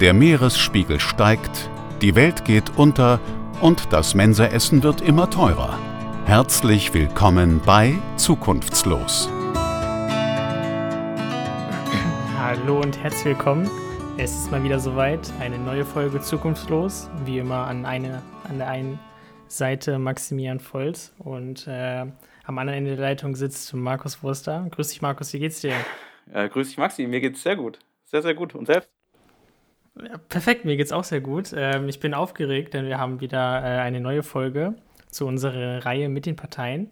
Der Meeresspiegel steigt, die Welt geht unter und das Mensaessen wird immer teurer. Herzlich willkommen bei Zukunftslos. Hallo und herzlich willkommen. Es ist mal wieder soweit, eine neue Folge Zukunftslos. Wie immer an, eine, an der einen Seite Maximilian Volz und äh, am anderen Ende der Leitung sitzt Markus Wurster. Grüß dich, Markus, wie geht's dir? Äh, grüß dich, Maxi, mir geht's sehr gut. Sehr, sehr gut. Und selbst? Ja, perfekt, mir geht's auch sehr gut. Ähm, ich bin aufgeregt, denn wir haben wieder äh, eine neue Folge zu unserer Reihe mit den Parteien.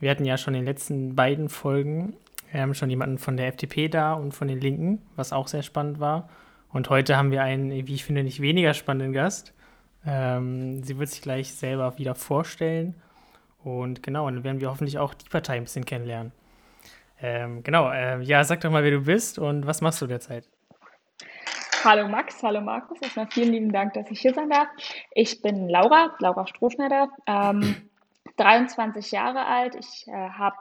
Wir hatten ja schon in den letzten beiden Folgen ähm, schon jemanden von der FDP da und von den Linken, was auch sehr spannend war. Und heute haben wir einen, wie ich finde, nicht weniger spannenden Gast. Ähm, sie wird sich gleich selber wieder vorstellen. Und genau, dann werden wir hoffentlich auch die Partei ein bisschen kennenlernen. Ähm, genau, äh, ja, sag doch mal, wer du bist und was machst du derzeit? Hallo Max, hallo Markus. Erstmal vielen lieben Dank, dass ich hier sein darf. Ich bin Laura, Laura Strohschneider, ähm, 23 Jahre alt. Ich äh, habe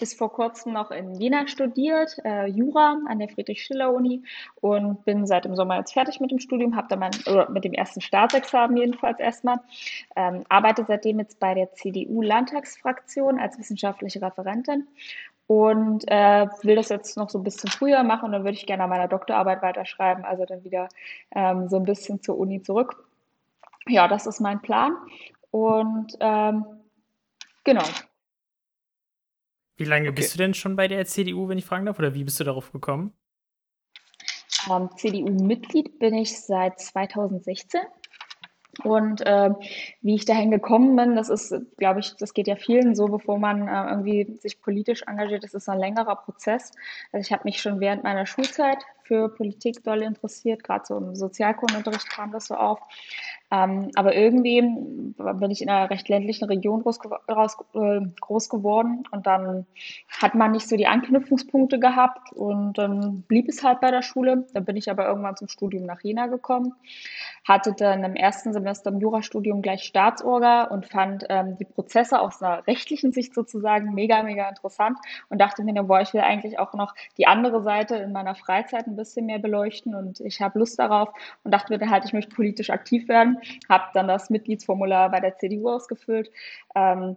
bis vor kurzem noch in Jena studiert, äh, Jura an der Friedrich-Schiller-Uni und bin seit dem Sommer jetzt fertig mit dem Studium, habe dann mein, oder mit dem ersten Staatsexamen jedenfalls erstmal, ähm, arbeite seitdem jetzt bei der CDU-Landtagsfraktion als wissenschaftliche Referentin und äh, will das jetzt noch so ein bisschen früher machen und dann würde ich gerne an meiner Doktorarbeit weiterschreiben, also dann wieder ähm, so ein bisschen zur Uni zurück. Ja, das ist mein Plan und ähm, genau. Wie lange okay. bist du denn schon bei der CDU, wenn ich fragen darf, oder wie bist du darauf gekommen? Ähm, CDU-Mitglied bin ich seit 2016 und äh, wie ich dahin gekommen bin, das ist, glaube ich, das geht ja vielen so, bevor man äh, irgendwie sich politisch engagiert. Das ist ein längerer Prozess. Also ich habe mich schon während meiner Schulzeit für Politik doll interessiert, gerade so im Sozialkundenunterricht kam das so auf. Ähm, aber irgendwie bin ich in einer recht ländlichen Region groß, äh, groß, geworden und dann hat man nicht so die Anknüpfungspunkte gehabt und dann blieb es halt bei der Schule. Dann bin ich aber irgendwann zum Studium nach Jena gekommen, hatte dann im ersten Semester im Jurastudium gleich Staatsorga und fand ähm, die Prozesse aus einer rechtlichen Sicht sozusagen mega, mega interessant und dachte mir, boah, ich will eigentlich auch noch die andere Seite in meiner Freizeit ein bisschen mehr beleuchten und ich habe Lust darauf und dachte mir halt, ich möchte politisch aktiv werden habe dann das Mitgliedsformular bei der CDU ausgefüllt. Ähm,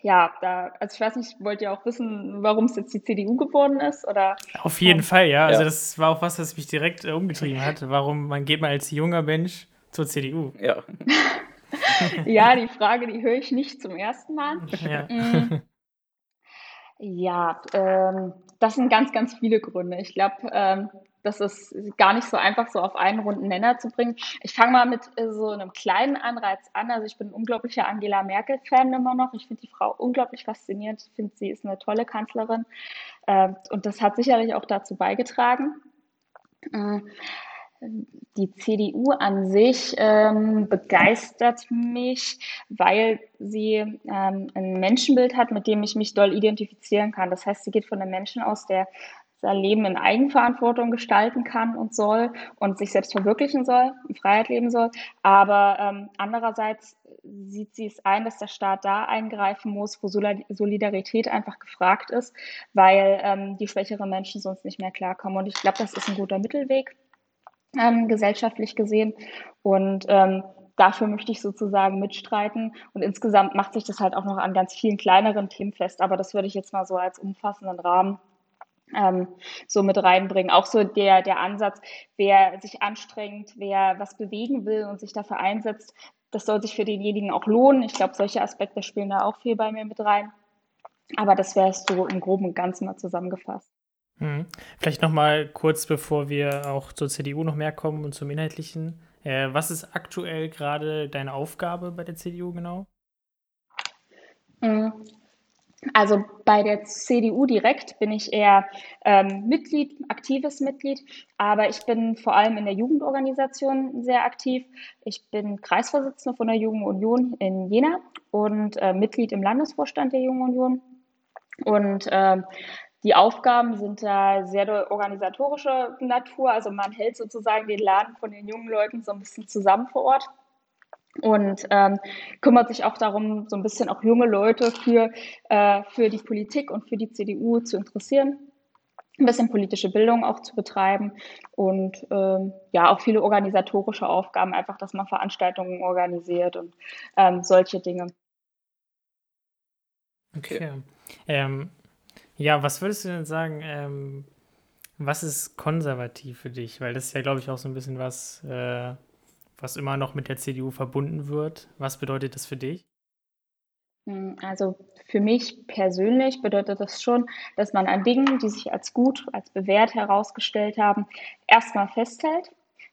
ja, da, also ich weiß nicht, wollt ihr auch wissen, warum es jetzt die CDU geworden ist? Oder, Auf jeden ähm, Fall, ja. Also das war auch was, was mich direkt äh, umgetrieben hat. Warum man geht mal als junger Mensch zur CDU? Ja. ja, die Frage, die höre ich nicht zum ersten Mal. Ja. Mm. Ja, ähm, das sind ganz, ganz viele Gründe. Ich glaube, ähm, das ist gar nicht so einfach, so auf einen runden Nenner zu bringen. Ich fange mal mit äh, so einem kleinen Anreiz an. Also ich bin ein unglaublicher Angela Merkel-Fan immer noch. Ich finde die Frau unglaublich faszinierend. Ich finde, sie ist eine tolle Kanzlerin. Äh, und das hat sicherlich auch dazu beigetragen. Die CDU an sich ähm, begeistert mich, weil sie ähm, ein Menschenbild hat, mit dem ich mich doll identifizieren kann. Das heißt, sie geht von einem Menschen aus, der sein Leben in Eigenverantwortung gestalten kann und soll und sich selbst verwirklichen soll, in Freiheit leben soll. Aber ähm, andererseits sieht sie es ein, dass der Staat da eingreifen muss, wo Solidarität einfach gefragt ist, weil ähm, die schwächeren Menschen sonst nicht mehr klarkommen. Und ich glaube, das ist ein guter Mittelweg ähm, gesellschaftlich gesehen. Und ähm, dafür möchte ich sozusagen mitstreiten. Und insgesamt macht sich das halt auch noch an ganz vielen kleineren Themen fest. Aber das würde ich jetzt mal so als umfassenden Rahmen ähm, so mit reinbringen. Auch so der, der Ansatz, wer sich anstrengt, wer was bewegen will und sich dafür einsetzt, das soll sich für denjenigen auch lohnen. Ich glaube, solche Aspekte spielen da auch viel bei mir mit rein. Aber das wäre es so im Groben und Ganzen mal zusammengefasst. Hm. Vielleicht noch mal kurz, bevor wir auch zur CDU noch mehr kommen und zum Inhaltlichen. Äh, was ist aktuell gerade deine Aufgabe bei der CDU genau? Hm. Also bei der CDU direkt bin ich eher ähm, Mitglied, aktives Mitglied, aber ich bin vor allem in der Jugendorganisation sehr aktiv. Ich bin Kreisvorsitzende von der Jungen Union in Jena und äh, Mitglied im Landesvorstand der Jungen Union. Und äh, die Aufgaben sind da sehr organisatorische Natur. Also man hält sozusagen den Laden von den jungen Leuten so ein bisschen zusammen vor Ort und ähm, kümmert sich auch darum, so ein bisschen auch junge Leute für, äh, für die Politik und für die CDU zu interessieren. ein bisschen politische Bildung auch zu betreiben und ähm, ja, auch viele organisatorische Aufgaben, einfach, dass man Veranstaltungen organisiert und ähm, solche Dinge. Okay. Ähm, ja, was würdest du denn sagen, ähm, was ist konservativ für dich? Weil das ist ja, glaube ich, auch so ein bisschen was, äh, was immer noch mit der CDU verbunden wird. Was bedeutet das für dich? Hm, also für mich persönlich bedeutet das schon, dass man an Dingen, die sich als gut, als bewährt herausgestellt haben, erstmal festhält,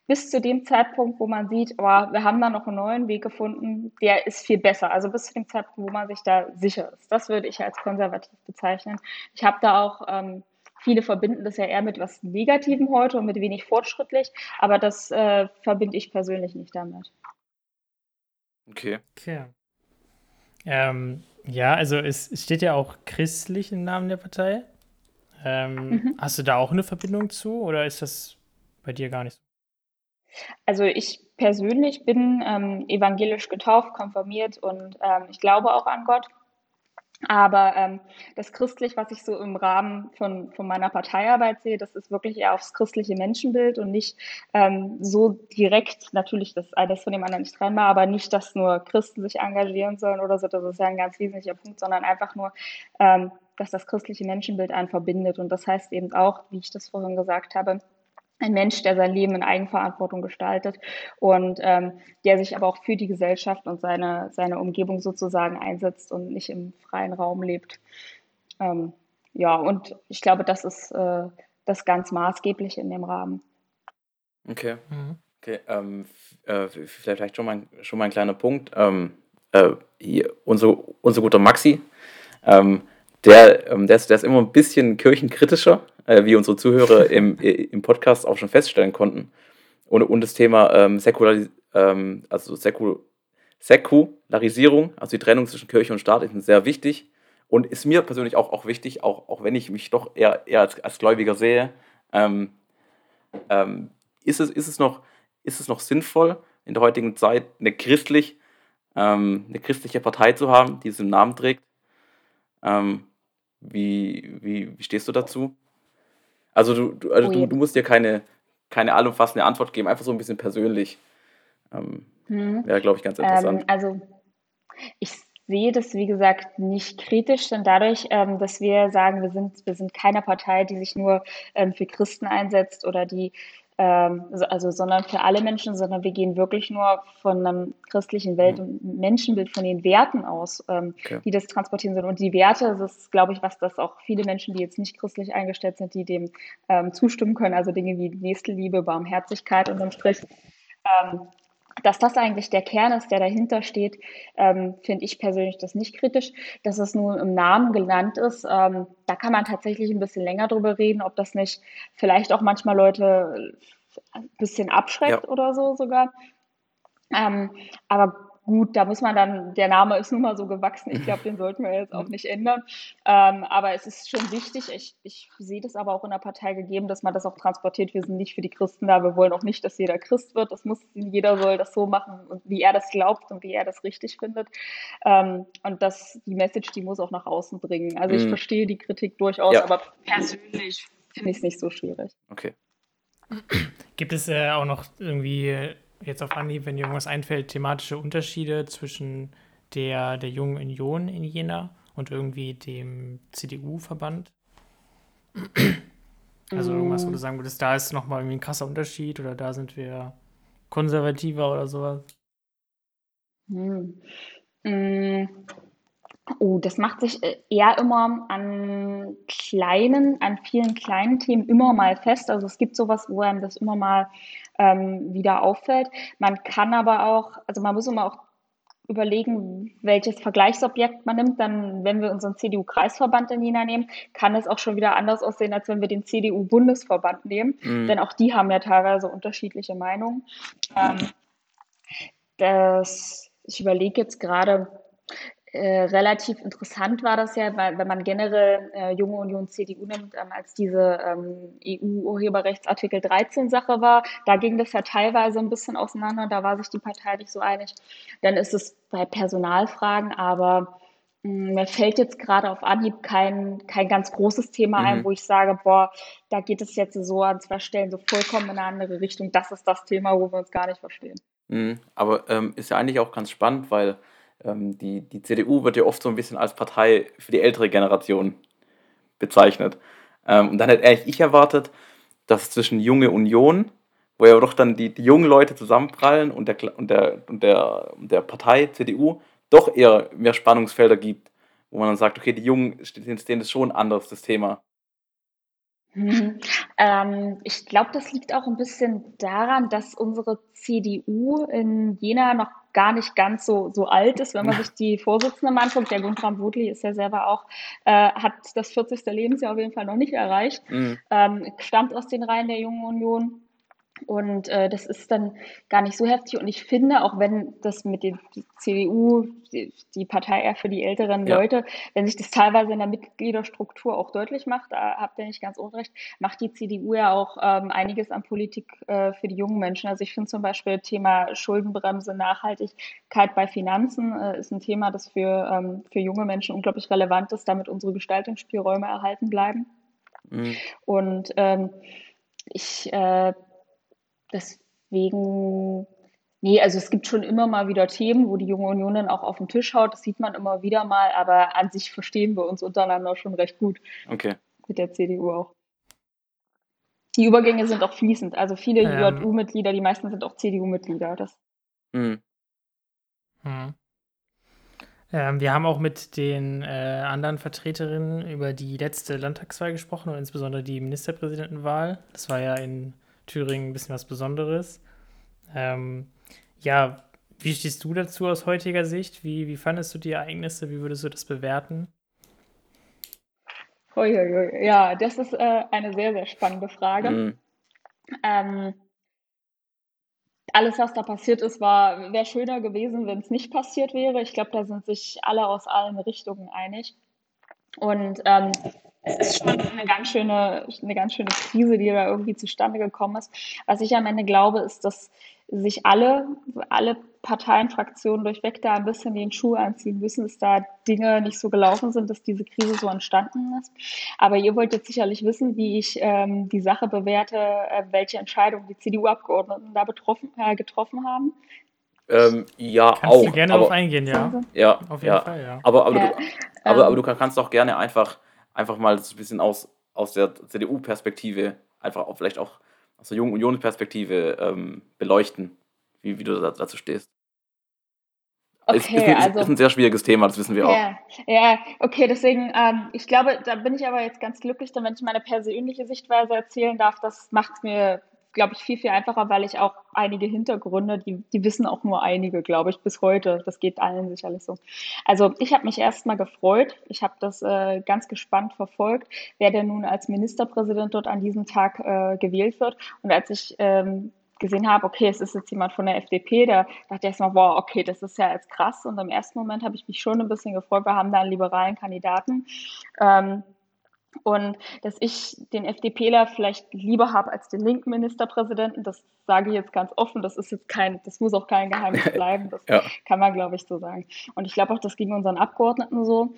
bis zu dem Zeitpunkt, wo man sieht, oh, wir haben da noch einen neuen Weg gefunden, der ist viel besser. Also bis zu dem Zeitpunkt, wo man sich da sicher ist. Das würde ich als konservativ bezeichnen. Ich habe da auch, ähm, viele verbinden das ja eher mit was Negativem heute und mit wenig fortschrittlich, aber das äh, verbinde ich persönlich nicht damit. Okay. Okay. Ähm, ja, also es, steht ja auch christlich im Namen der Partei. Ähm, mhm. Hast du da auch eine Verbindung zu oder ist das bei dir gar nicht so? Also ich persönlich bin ähm, evangelisch getauft, konfirmiert und ähm, ich glaube auch an Gott. Aber ähm, das Christlich, was ich so im Rahmen von, von meiner Parteiarbeit sehe, das ist wirklich eher aufs christliche Menschenbild und nicht ähm, so direkt, natürlich das eines von dem anderen nicht trennbar, aber nicht, dass nur Christen sich engagieren sollen oder so, das ist ja ein ganz wesentlicher Punkt, sondern einfach nur, ähm, dass das christliche Menschenbild einen verbindet. Und das heißt eben auch, wie ich das vorhin gesagt habe, ein Mensch, der sein Leben in Eigenverantwortung gestaltet und ähm, der sich aber auch für die Gesellschaft und seine, seine Umgebung sozusagen einsetzt und nicht im freien Raum lebt. Ähm, ja, und ich glaube, das ist äh, das ganz Maßgebliche in dem Rahmen. Okay. Mhm. Okay, ähm, äh, vielleicht schon mal, schon mal ein kleiner Punkt. Ähm, äh, hier, unser, unser guter Maxi, ähm, der, ähm, der, ist, der ist immer ein bisschen kirchenkritischer äh, wie unsere Zuhörer im, äh, im Podcast auch schon feststellen konnten. Und, und das Thema ähm, Säkularis ähm, also Säkul Säkularisierung, also die Trennung zwischen Kirche und Staat, ist sehr wichtig und ist mir persönlich auch, auch wichtig, auch, auch wenn ich mich doch eher, eher als, als Gläubiger sehe. Ähm, ähm, ist, es, ist, es noch, ist es noch sinnvoll, in der heutigen Zeit eine, christlich, ähm, eine christliche Partei zu haben, die diesen Namen trägt? Ähm, wie, wie, wie stehst du dazu? Also du, du, also oh du, du, musst dir keine, keine allumfassende Antwort geben, einfach so ein bisschen persönlich. Ähm, hm. Wäre, glaube ich, ganz interessant. Ähm, also ich sehe das, wie gesagt, nicht kritisch, denn dadurch, ähm, dass wir sagen, wir sind, wir sind keine Partei, die sich nur ähm, für Christen einsetzt oder die ähm, also, sondern für alle Menschen, sondern wir gehen wirklich nur von einem christlichen Welt- mhm. und Menschenbild, von den Werten aus, ähm, okay. die das transportieren sollen. Und die Werte, das ist, glaube ich, was das auch viele Menschen, die jetzt nicht christlich eingestellt sind, die dem ähm, zustimmen können. Also Dinge wie Nächstenliebe, Barmherzigkeit unterm Strich. Ähm, dass das eigentlich der Kern ist, der dahinter steht, ähm, finde ich persönlich das nicht kritisch. Dass es nun im Namen genannt ist, ähm, da kann man tatsächlich ein bisschen länger drüber reden, ob das nicht vielleicht auch manchmal Leute ein bisschen abschreckt ja. oder so sogar. Ähm, aber gut, da muss man dann, der Name ist nun mal so gewachsen, ich glaube, den sollten wir jetzt auch nicht ändern. Ähm, aber es ist schon wichtig, ich, ich sehe das aber auch in der Partei gegeben, dass man das auch transportiert. Wir sind nicht für die Christen da, wir wollen auch nicht, dass jeder Christ wird. Das muss, jeder soll das so machen, wie er das glaubt und wie er das richtig findet. Ähm, und das, die Message, die muss auch nach außen bringen. Also ich mhm. verstehe die Kritik durchaus, ja. aber persönlich finde ich es nicht so schwierig. Okay. Gibt es äh, auch noch irgendwie jetzt auf Anhieb, wenn dir irgendwas einfällt, thematische Unterschiede zwischen der, der Jungen Union in Jena und irgendwie dem CDU-Verband? Also irgendwas, wo du sagen würdest, da ist nochmal irgendwie ein krasser Unterschied oder da sind wir konservativer oder sowas? Hm. Hm. Oh, das macht sich äh, eher immer an kleinen, an vielen kleinen Themen immer mal fest. Also es gibt sowas, wo einem das immer mal ähm, wieder auffällt. Man kann aber auch, also man muss immer auch überlegen, welches Vergleichsobjekt man nimmt. Dann, wenn wir unseren CDU-Kreisverband in Jena nehmen, kann es auch schon wieder anders aussehen, als wenn wir den CDU-Bundesverband nehmen. Mhm. Denn auch die haben ja teilweise unterschiedliche Meinungen. Ähm, das, ich überlege jetzt gerade, äh, relativ interessant war das ja, weil wenn man generell äh, Junge Union CDU nimmt, ähm, als diese ähm, EU-Urheberrechtsartikel 13 Sache war, da ging das ja teilweise ein bisschen auseinander, da war sich die Partei nicht so einig. Dann ist es bei Personalfragen aber Mm, mir fällt jetzt gerade auf Anhieb kein, kein ganz großes Thema mhm. ein, wo ich sage, boah, da geht es jetzt so an zwei Stellen so vollkommen in eine andere Richtung. Das ist das Thema, wo wir uns gar nicht verstehen. Mhm. Aber ähm, ist ja eigentlich auch ganz spannend, weil die, die CDU wird ja oft so ein bisschen als Partei für die ältere Generation bezeichnet. Ähm, und dann hätte eigentlich ich erwartet, dass zwischen Junge Union, wo ja doch dann die, die jungen Leute zusammenprallen und der, und, der, und, der, und der Partei CDU doch eher mehr Spannungsfelder gibt, wo man dann sagt, okay, die Jungen stehen das schon anders, das Thema. Mhm. Ähm, ich glaube, das liegt auch ein bisschen daran, dass unsere CDU in Jena noch gar nicht ganz so, so alt ist, wenn man sich die Vorsitzende mal anguckt. Der Guntram Wutli ist ja selber auch, äh, hat das 40. Lebensjahr auf jeden Fall noch nicht erreicht, mhm. ähm, stammt aus den Reihen der Jungen Union und äh, das ist dann gar nicht so heftig. Und ich finde, auch wenn das mit der CDU, die, die, Partei eher für die älteren ja. Leute, wenn sich das teilweise in der Mitgliederstruktur auch deutlich macht, da habt ihr nicht ganz unrecht, macht die CDU ja auch ähm, einiges an Politik äh, für die jungen Menschen. Also ich finde zum Beispiel Thema Schuldenbremse, Nachhaltigkeit bei Finanzen äh, ist ein Thema, das für, ähm, für junge Menschen unglaublich relevant ist, damit unsere Gestaltungsspielräume erhalten bleiben. Mhm. Und ähm, ich äh, Deswegen, nee, also es gibt schon immer mal wieder Themen, wo die junge Union dann auch auf den Tisch haut. Das sieht man immer wieder mal, aber an sich verstehen wir uns untereinander schon recht gut. Okay. Mit der CDU auch. Die Übergänge sind auch fließend. Also viele ähm. JU-Mitglieder, die meisten sind auch CDU-Mitglieder. Das. Mhm. Mhm. Ähm, wir haben auch mit den äh, anderen Vertreterinnen über die letzte Landtagswahl gesprochen und insbesondere die Ministerpräsidentenwahl. Das war ja in Thüringen ein bisschen was Besonderes. Ähm, ja, wie stehst du dazu aus heutiger Sicht? Wie, wie fandest du die Ereignisse? Wie würdest du das bewerten? Uiuiui. Ja, das ist äh, eine sehr, sehr spannende Frage. Mhm. Ähm, alles, was da passiert ist, war wäre schöner gewesen, wenn es nicht passiert wäre. Ich glaube, da sind sich alle aus allen Richtungen einig. Und ähm, es ist schon eine ganz schöne, eine ganz schöne Krise, die da irgendwie zustande gekommen ist. Was ich am Ende glaube, ist, dass sich alle, alle Parteien, Fraktionen durchweg da ein bisschen den Schuh anziehen müssen, dass da Dinge nicht so gelaufen sind, dass diese Krise so entstanden ist. Aber ihr wollt jetzt sicherlich wissen, wie ich ähm, die Sache bewerte, äh, welche Entscheidungen die CDU-Abgeordneten da betroffen, äh, getroffen haben. Ähm, ja, Kannst auch. du gerne aber, darauf eingehen, ja. Ja, auf jeden ja. Fall, ja. Aber, aber, ja, du, aber, ähm, aber du kannst auch gerne einfach, einfach mal ein bisschen aus, aus der CDU-Perspektive, einfach auch vielleicht auch aus der Jungen Union-Perspektive ähm, beleuchten, wie, wie du dazu stehst. Okay, ist, ist, also, ist, ein sehr schwieriges Thema, das wissen wir ja, auch. Ja, okay, deswegen, ähm, ich glaube, da bin ich aber jetzt ganz glücklich, wenn ich meine persönliche Sichtweise erzählen darf. Das macht es mir glaube ich, viel, viel einfacher, weil ich auch einige Hintergründe, die, die wissen auch nur einige, glaube ich, bis heute. Das geht allen sicherlich so. Also ich habe mich erstmal gefreut. Ich habe das äh, ganz gespannt verfolgt, wer denn nun als Ministerpräsident dort an diesem Tag äh, gewählt wird. Und als ich ähm, gesehen habe, okay, es ist jetzt jemand von der FDP, da dachte ich erstmal, wow, okay, das ist ja jetzt krass. Und im ersten Moment habe ich mich schon ein bisschen gefreut, wir haben da einen liberalen Kandidaten. Ähm, und dass ich den FDPler vielleicht lieber habe als den linken Ministerpräsidenten, das sage ich jetzt ganz offen. Das ist jetzt kein, das muss auch kein Geheimnis bleiben. Das ja. kann man, glaube ich, so sagen. Und ich glaube auch, das ging unseren Abgeordneten so.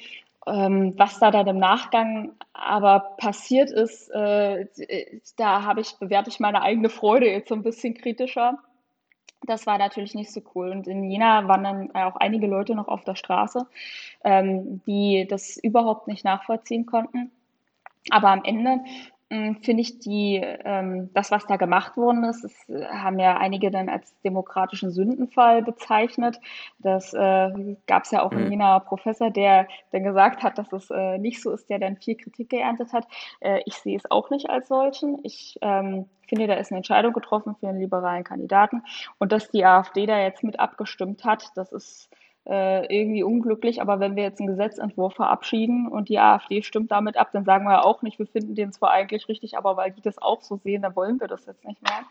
Ähm, was da dann im Nachgang aber passiert ist, äh, da habe ich, bewerte ich meine eigene Freude jetzt so ein bisschen kritischer. Das war natürlich nicht so cool. Und in Jena waren dann auch einige Leute noch auf der Straße, ähm, die das überhaupt nicht nachvollziehen konnten. Aber am Ende hm, finde ich die, ähm, das, was da gemacht worden ist, das äh, haben ja einige dann als demokratischen Sündenfall bezeichnet. Das äh, gab es ja auch mhm. in Jena Professor, der dann gesagt hat, dass es äh, nicht so ist, der dann viel Kritik geerntet hat. Äh, ich sehe es auch nicht als solchen. Ich ähm, finde, da ist eine Entscheidung getroffen für einen liberalen Kandidaten. Und dass die AfD da jetzt mit abgestimmt hat, das ist äh, irgendwie unglücklich, aber wenn wir jetzt einen Gesetzentwurf verabschieden und die AfD stimmt damit ab, dann sagen wir ja auch nicht, wir finden den zwar eigentlich richtig, aber weil die das auch so sehen, dann wollen wir das jetzt nicht mehr.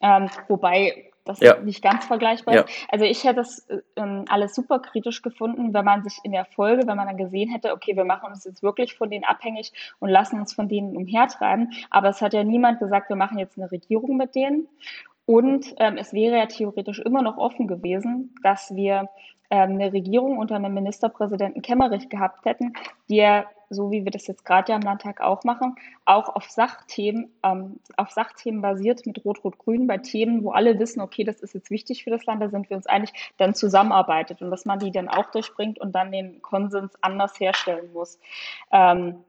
Ähm, wobei das ja. nicht ganz vergleichbar ist. Ja. Also ich hätte das ähm, alles super kritisch gefunden, wenn man sich in der Folge, wenn man dann gesehen hätte, okay, wir machen uns jetzt wirklich von denen abhängig und lassen uns von denen umhertreiben. Aber es hat ja niemand gesagt, wir machen jetzt eine Regierung mit denen. Und ähm, es wäre ja theoretisch immer noch offen gewesen, dass wir eine Regierung unter einem Ministerpräsidenten Kemmerich gehabt hätten, der, so wie wir das jetzt gerade ja im Landtag auch machen, auch auf Sachthemen, ähm, auf Sachthemen basiert mit Rot-Rot-Grün bei Themen, wo alle wissen, okay, das ist jetzt wichtig für das Land, da sind wir uns einig, dann zusammenarbeitet und dass man die dann auch durchbringt und dann den Konsens anders herstellen muss. Ähm,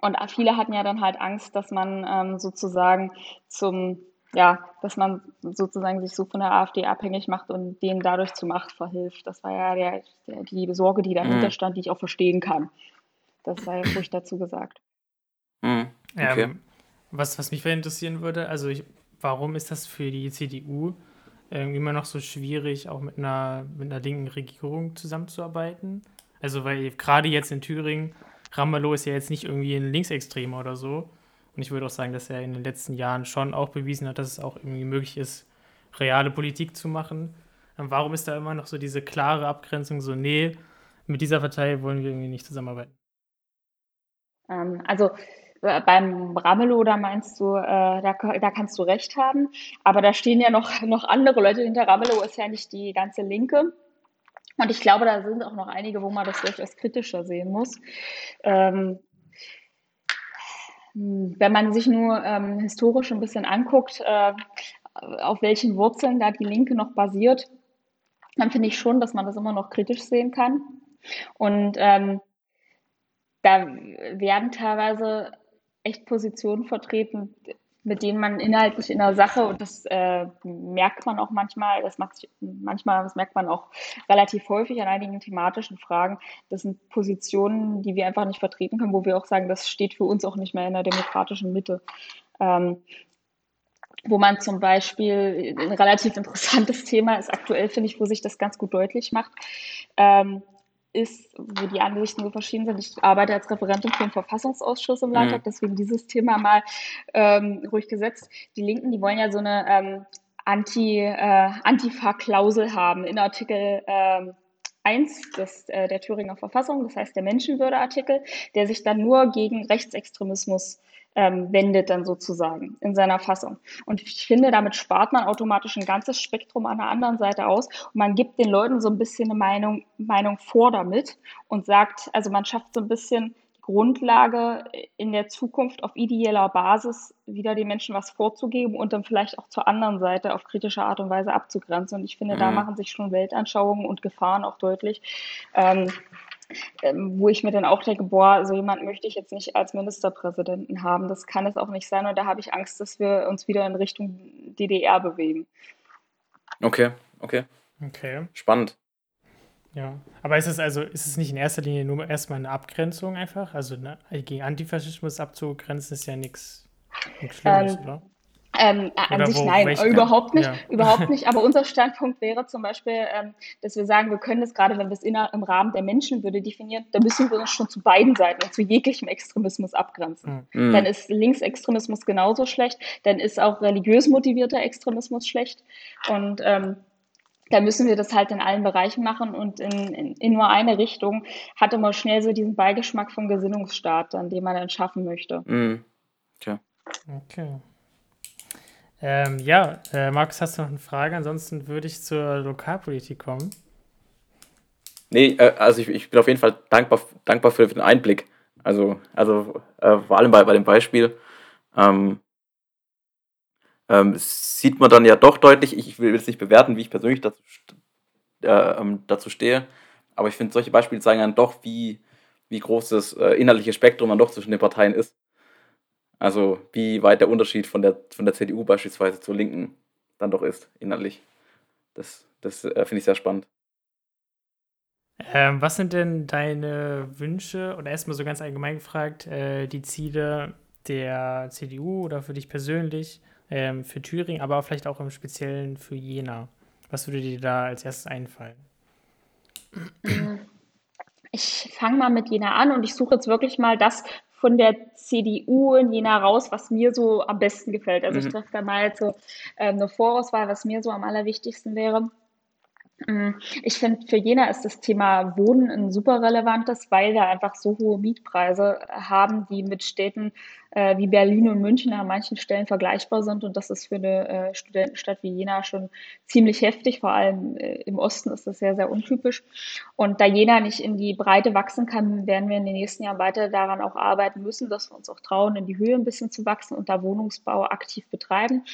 und viele hatten ja dann halt Angst, dass man ähm, sozusagen zum ja, dass man sozusagen sich so von der AfD abhängig macht und denen dadurch zur Macht verhilft. Das war ja der, der, die Sorge, die dahinter mhm. stand, die ich auch verstehen kann. Das sei ruhig dazu gesagt. Mhm. Okay. Ähm, was, was mich interessieren würde, also ich, warum ist das für die CDU äh, immer noch so schwierig, auch mit einer, mit einer linken Regierung zusammenzuarbeiten? Also weil gerade jetzt in Thüringen, Ramelow ist ja jetzt nicht irgendwie ein Linksextremer oder so. Und ich würde auch sagen, dass er in den letzten Jahren schon auch bewiesen hat, dass es auch irgendwie möglich ist, reale Politik zu machen. Und warum ist da immer noch so diese klare Abgrenzung, so, nee, mit dieser Partei wollen wir irgendwie nicht zusammenarbeiten? Ähm, also äh, beim Ramelow, da meinst du, äh, da, da kannst du recht haben. Aber da stehen ja noch, noch andere Leute hinter. Ramelow ist ja nicht die ganze Linke. Und ich glaube, da sind auch noch einige, wo man das durchaus kritischer sehen muss. Ähm, wenn man sich nur ähm, historisch ein bisschen anguckt, äh, auf welchen Wurzeln da die Linke noch basiert, dann finde ich schon, dass man das immer noch kritisch sehen kann. Und ähm, da werden teilweise echt Positionen vertreten, mit denen man inhaltlich in der Sache, und das äh, merkt man auch manchmal, das macht sich manchmal, das merkt man auch relativ häufig an einigen thematischen Fragen, das sind Positionen, die wir einfach nicht vertreten können, wo wir auch sagen, das steht für uns auch nicht mehr in der demokratischen Mitte. Ähm, wo man zum Beispiel ein relativ interessantes Thema ist aktuell, finde ich, wo sich das ganz gut deutlich macht. Ähm, ist, wo die Ansichten so verschieden sind. Ich arbeite als Referentin für den Verfassungsausschuss im Landtag, mhm. deswegen dieses Thema mal ähm, ruhig gesetzt. Die Linken, die wollen ja so eine ähm, Anti, äh, Antifa-Klausel haben in Artikel ähm, 1 des, äh, der Thüringer Verfassung, das heißt der Menschenwürdeartikel, der sich dann nur gegen Rechtsextremismus ähm, wendet dann sozusagen in seiner Fassung. Und ich finde, damit spart man automatisch ein ganzes Spektrum an der anderen Seite aus und man gibt den Leuten so ein bisschen eine Meinung, Meinung vor damit und sagt, also man schafft so ein bisschen Grundlage in der Zukunft auf ideeller Basis wieder den Menschen was vorzugeben und dann vielleicht auch zur anderen Seite auf kritische Art und Weise abzugrenzen. Und ich finde, mhm. da machen sich schon Weltanschauungen und Gefahren auch deutlich. Ähm, ähm, wo ich mir dann auch denke, boah, so jemand möchte ich jetzt nicht als Ministerpräsidenten haben. Das kann es auch nicht sein. Und da habe ich Angst, dass wir uns wieder in Richtung DDR bewegen. Okay, okay. Okay. Spannend. Ja, aber ist es also, ist es nicht in erster Linie nur erstmal eine Abgrenzung einfach? Also ne, gegen Antifaschismus abzugrenzen ist ja nichts Schlimmes, ähm, oder? Ähm, an sich nein, welche, überhaupt nicht, ja. überhaupt nicht. Aber unser Standpunkt wäre zum Beispiel, ähm, dass wir sagen, wir können das gerade, wenn wir es im Rahmen der Menschenwürde definieren, dann müssen wir uns schon zu beiden Seiten und zu jeglichem Extremismus abgrenzen. Mhm. Dann ist Linksextremismus genauso schlecht, dann ist auch religiös motivierter Extremismus schlecht und ähm, da müssen wir das halt in allen Bereichen machen und in, in, in nur eine Richtung hat immer schnell so diesen Beigeschmack vom Gesinnungsstaat, an dem man dann schaffen möchte. Mhm. Tja. Okay. Ähm, ja, äh, Markus, hast du noch eine Frage? Ansonsten würde ich zur Lokalpolitik kommen. Nee, äh, also ich, ich, bin auf jeden Fall dankbar, dankbar für, den Einblick. Also, also äh, vor allem bei, bei dem Beispiel ähm, ähm, sieht man dann ja doch deutlich, ich will jetzt nicht bewerten, wie ich persönlich dazu, äh, ähm, dazu stehe, aber ich finde, solche Beispiele zeigen dann doch, wie, wie groß das äh, inhaltliche Spektrum dann doch zwischen den Parteien ist. Also wie weit der Unterschied von der, von der CDU beispielsweise zur Linken dann doch ist, inhaltlich. Das, das äh, finde ich sehr spannend. Ähm, was sind denn deine Wünsche oder erstmal so ganz allgemein gefragt, äh, die Ziele der CDU oder für dich persönlich, ähm, für Thüringen, aber vielleicht auch im Speziellen für Jena? Was würde dir da als erstes einfallen? Ich fange mal mit Jena an und ich suche jetzt wirklich mal das, von der CDU in Jena raus, was mir so am besten gefällt. Also mhm. ich treffe da mal so äh, eine Vorauswahl, was mir so am allerwichtigsten wäre. Mm, ich finde, für Jena ist das Thema Wohnen ein super relevantes, weil wir einfach so hohe Mietpreise haben, die mit Städten äh, wie Berlin und München an manchen Stellen vergleichbar sind. Und das ist für eine äh, Studentenstadt wie Jena schon ziemlich heftig. Vor allem äh, im Osten ist das sehr, sehr untypisch. Und da Jena nicht in die Breite wachsen kann, werden wir in den nächsten Jahren weiter daran auch arbeiten müssen, dass wir uns auch trauen, in die Höhe ein bisschen zu wachsen und da Wohnungsbau aktiv betreiben.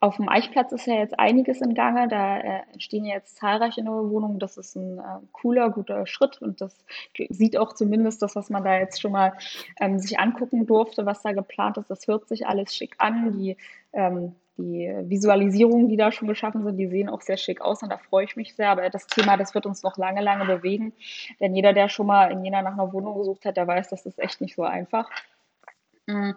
Auf dem Eichplatz ist ja jetzt einiges in Gange. Da äh, entstehen jetzt zahlreiche neue Wohnungen. Das ist ein äh, cooler, guter Schritt und das sieht auch zumindest das, was man da jetzt schon mal ähm, sich angucken durfte, was da geplant ist. Das hört sich alles schick an. Die, ähm, die Visualisierungen, die da schon geschaffen sind, die sehen auch sehr schick aus und da freue ich mich sehr. Aber das Thema, das wird uns noch lange, lange bewegen. Denn jeder, der schon mal in Jena nach einer Wohnung gesucht hat, der weiß, das ist echt nicht so einfach. Mm,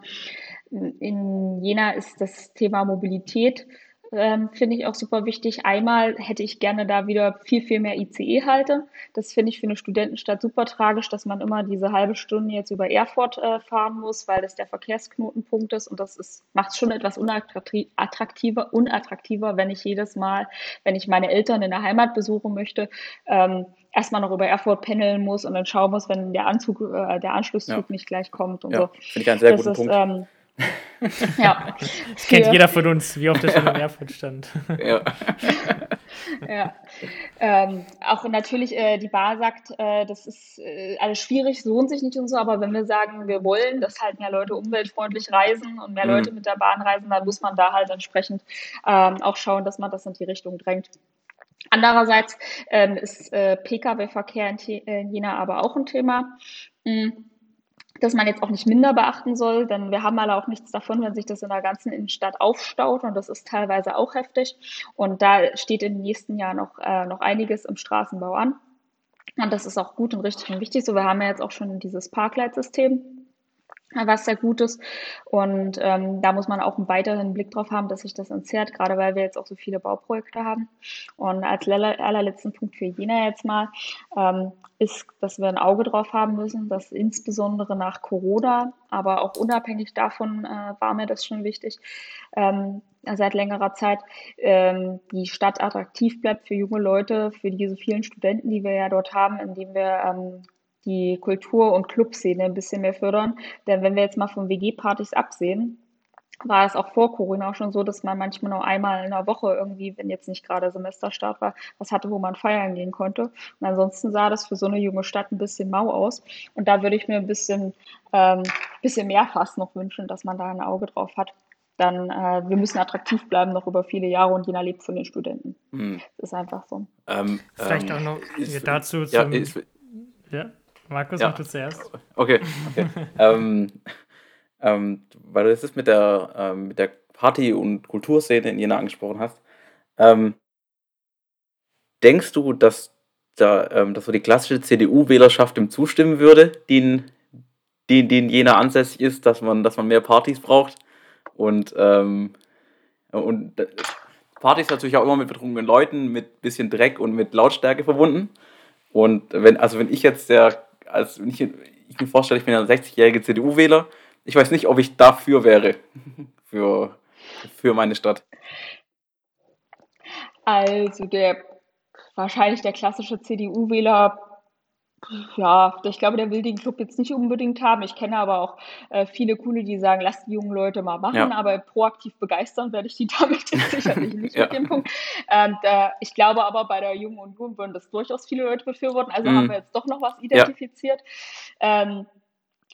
in Jena ist das Thema Mobilität, ähm, finde ich auch super wichtig. Einmal hätte ich gerne da wieder viel, viel mehr ICE halte. Das finde ich für eine Studentenstadt super tragisch, dass man immer diese halbe Stunde jetzt über Erfurt äh, fahren muss, weil das der Verkehrsknotenpunkt ist. Und das macht es schon etwas unattraktiver, unattraktiver, wenn ich jedes Mal, wenn ich meine Eltern in der Heimat besuchen möchte, ähm, erstmal noch über Erfurt pendeln muss und dann schauen muss, wenn der Anzug, äh, der Anschlusszug ja. nicht gleich kommt und ja, so. Finde ich einen sehr das guten ist, Punkt. Ähm, ja. Das kennt jeder von uns, wie oft er schon in Erfurt stand. Ja. ja. Ähm, auch natürlich, äh, die Bar sagt, äh, das ist äh, alles schwierig, lohnt sich nicht und so, aber wenn wir sagen, wir wollen, dass halt mehr Leute umweltfreundlich reisen und mehr mhm. Leute mit der Bahn reisen, dann muss man da halt entsprechend ähm, auch schauen, dass man das in die Richtung drängt. Andererseits ähm, ist äh, Pkw-Verkehr in, in, Jena aber auch ein Thema. Mhm das man jetzt auch nicht minder beachten soll, denn wir haben alle auch nichts davon, wenn sich das in der ganzen Innenstadt aufstaut und das ist teilweise auch heftig. Und da steht den nächsten Jahren noch, äh, noch einiges im Straßenbau an. Und das ist auch gut und richtig und wichtig. So, wir haben ja jetzt auch schon dieses Parkleitsystem was sehr gut ist. Und ähm, da muss man auch einen weiteren Blick drauf haben, dass sich das entzerrt, gerade weil wir jetzt auch so viele Bauprojekte haben. Und als allerletzten Punkt für Jena jetzt mal, ähm, ist, dass wir ein Auge drauf haben müssen, dass insbesondere nach Corona, aber auch unabhängig davon äh, war mir das schon wichtig, ähm, seit längerer Zeit ähm, die Stadt attraktiv bleibt für junge Leute, für diese vielen Studenten, die wir ja dort haben, indem wir ähm, die Kultur- und Clubszene ein bisschen mehr fördern. Denn wenn wir jetzt mal von WG-Partys absehen, war es auch vor Corona auch schon so, dass man manchmal nur einmal in der Woche irgendwie, wenn jetzt nicht gerade Semesterstart war, was hatte, wo man feiern gehen konnte. Und ansonsten sah das für so eine junge Stadt ein bisschen mau aus. Und da würde ich mir ein bisschen, ähm, bisschen mehr fast noch wünschen, dass man da ein Auge drauf hat. Dann, äh, wir müssen attraktiv bleiben noch über viele Jahre und jener lebt von den Studenten. Hm. Das ist einfach so. Ähm, Vielleicht ähm, auch noch ist, dazu zum, ja, ist, ja. Markus, ja. mach du zuerst. Okay, okay. ähm, ähm, weil du das mit der, ähm, mit der Party- und Kulturszene in Jena angesprochen hast. Ähm, denkst du, dass, da, ähm, dass so die klassische CDU-Wählerschaft dem zustimmen würde, die in, die, in Jena ansässig ist, dass man, dass man mehr Partys braucht? Und, ähm, und Partys natürlich auch immer mit betrunkenen Leuten, mit bisschen Dreck und mit Lautstärke verbunden. Und wenn, also wenn ich jetzt der als wenn ich, ich mir vorstelle, ich bin ein 60-jähriger CDU-Wähler, ich weiß nicht, ob ich dafür wäre, für, für meine Stadt. Also der wahrscheinlich der klassische CDU-Wähler ja, ich glaube, der will den Club jetzt nicht unbedingt haben. Ich kenne aber auch äh, viele coole, die sagen, lasst die jungen Leute mal machen, ja. aber proaktiv begeistern werde ich die damit sicherlich nicht ja. mit dem Punkt. Und, äh, ich glaube aber, bei der Jungen Union würden das durchaus viele Leute befürworten. Also mhm. haben wir jetzt doch noch was identifiziert. Ja. Ähm,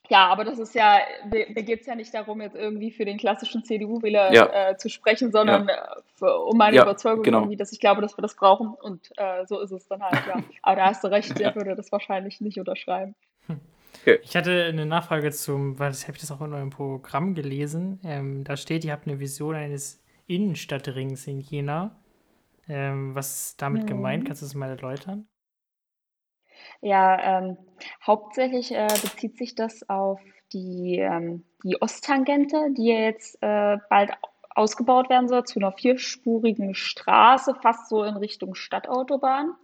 ja, aber das ist ja, mir geht es ja nicht darum, jetzt irgendwie für den klassischen CDU-Wähler ja. äh, zu sprechen, sondern ja. für, um meine ja, Überzeugung genau. irgendwie, dass ich glaube, dass wir das brauchen und äh, so ist es dann halt, ja. Aber da hast du recht, der würde das wahrscheinlich nicht unterschreiben. Okay. Ich hatte eine Nachfrage zum, weil das habe ich das auch in eurem Programm gelesen. Ähm, da steht, ihr habt eine Vision eines Innenstadtrings in Jena. Ähm, was ist damit mhm. gemeint? Kannst du das mal erläutern? Ja, ähm, hauptsächlich äh, bezieht sich das auf die, ähm, die Osttangente, die ja jetzt äh, bald ausgebaut werden soll zu einer vierspurigen Straße, fast so in Richtung Stadtautobahn,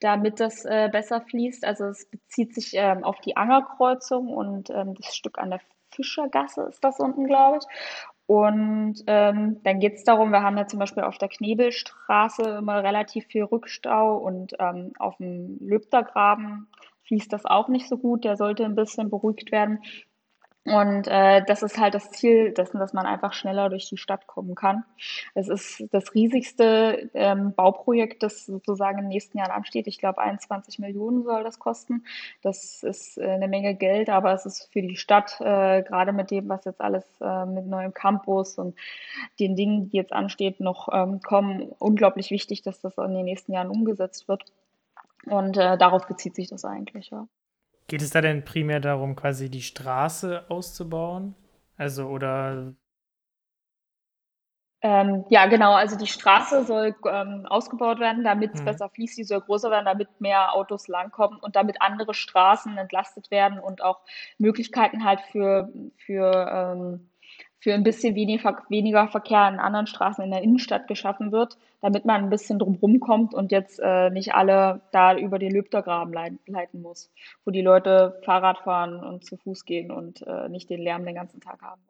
damit das äh, besser fließt. Also es bezieht sich ähm, auf die Angerkreuzung und ähm, das Stück an der Fischergasse ist das unten, glaube ich. Und ähm, dann geht es darum, wir haben ja zum Beispiel auf der Knebelstraße immer relativ viel Rückstau und ähm, auf dem Löbtergraben fließt das auch nicht so gut. Der sollte ein bisschen beruhigt werden. Und äh, das ist halt das Ziel dessen, dass man einfach schneller durch die Stadt kommen kann. Es ist das riesigste ähm, Bauprojekt, das sozusagen in den nächsten Jahren ansteht. Ich glaube, 21 Millionen soll das kosten. Das ist äh, eine Menge Geld, aber es ist für die Stadt, äh, gerade mit dem, was jetzt alles äh, mit neuem Campus und den Dingen, die jetzt ansteht, noch ähm, kommen, unglaublich wichtig, dass das in den nächsten Jahren umgesetzt wird. Und äh, darauf bezieht sich das eigentlich, ja. Geht es da denn primär darum, quasi die Straße auszubauen? Also, oder ähm, ja, genau. Also die Straße soll ähm, ausgebaut werden, damit es mhm. besser fließt. Die soll größer werden, damit mehr Autos langkommen und damit andere Straßen entlastet werden und auch Möglichkeiten halt für, für ähm, für ein bisschen weniger Verkehr in anderen Straßen in der Innenstadt geschaffen wird, damit man ein bisschen drumherum kommt und jetzt äh, nicht alle da über den Löbtergraben leiten, leiten, muss, wo die Leute Fahrrad fahren und zu Fuß gehen und äh, nicht den Lärm den ganzen Tag haben.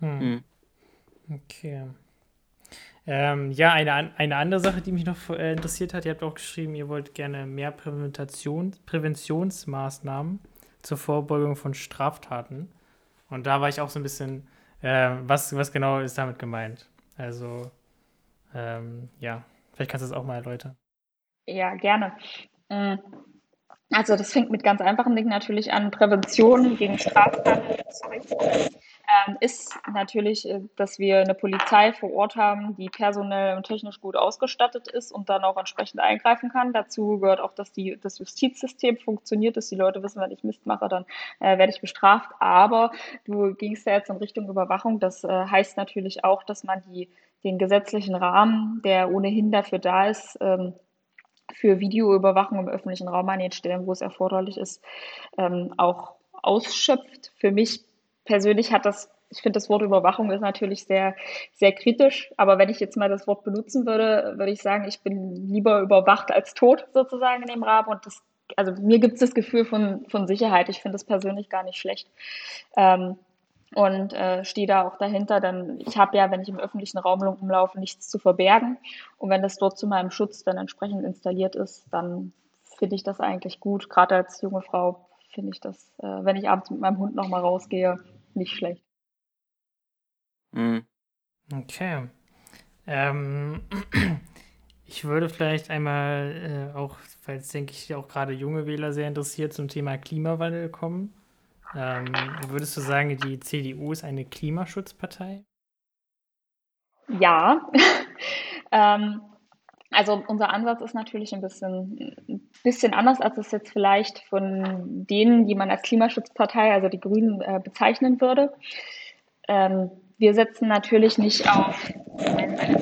Hm. hm. Okay. Ähm, ja, eine, eine andere Sache, die mich noch äh, interessiert hat, ihr habt auch geschrieben, ihr wollt gerne mehr Prävention, Präventionsmaßnahmen zur Vorbeugung von Straftaten. Und da war ich auch so ein bisschen äh, was, was genau ist damit gemeint? Also, ähm, ja, vielleicht kannst du es auch mal erläutern. Ja, gerne. Mm. Also das fängt mit ganz einfachen Dingen natürlich an. Prävention gegen Straftaten ähm, ist natürlich, äh, dass wir eine Polizei vor Ort haben, die personell und technisch gut ausgestattet ist und dann auch entsprechend eingreifen kann. Dazu gehört auch, dass die, das Justizsystem funktioniert, dass die Leute wissen, wenn ich Mist mache, dann äh, werde ich bestraft. Aber du gingst ja jetzt in Richtung Überwachung. Das äh, heißt natürlich auch, dass man die, den gesetzlichen Rahmen, der ohnehin dafür da ist, ähm, für Videoüberwachung im öffentlichen Raum an den Stellen, wo es erforderlich ist, ähm, auch ausschöpft. Für mich persönlich hat das, ich finde das Wort Überwachung ist natürlich sehr, sehr kritisch, aber wenn ich jetzt mal das Wort benutzen würde, würde ich sagen, ich bin lieber überwacht als tot sozusagen in dem Rahmen und das, also mir gibt es das Gefühl von, von Sicherheit. Ich finde das persönlich gar nicht schlecht. Ähm, und äh, stehe da auch dahinter, denn ich habe ja, wenn ich im öffentlichen Raum rumlaufe, nichts zu verbergen. Und wenn das dort zu meinem Schutz dann entsprechend installiert ist, dann finde ich das eigentlich gut. Gerade als junge Frau finde ich das, äh, wenn ich abends mit meinem Hund nochmal rausgehe, nicht schlecht. Mhm. Okay. Ähm, ich würde vielleicht einmal äh, auch, weil es denke ich auch gerade junge Wähler sehr interessiert, zum Thema Klimawandel kommen. Ähm, würdest du sagen, die CDU ist eine Klimaschutzpartei? Ja. ähm, also unser Ansatz ist natürlich ein bisschen, ein bisschen anders, als es jetzt vielleicht von denen, die man als Klimaschutzpartei, also die Grünen, äh, bezeichnen würde. Ähm, wir setzen natürlich nicht auf, äh,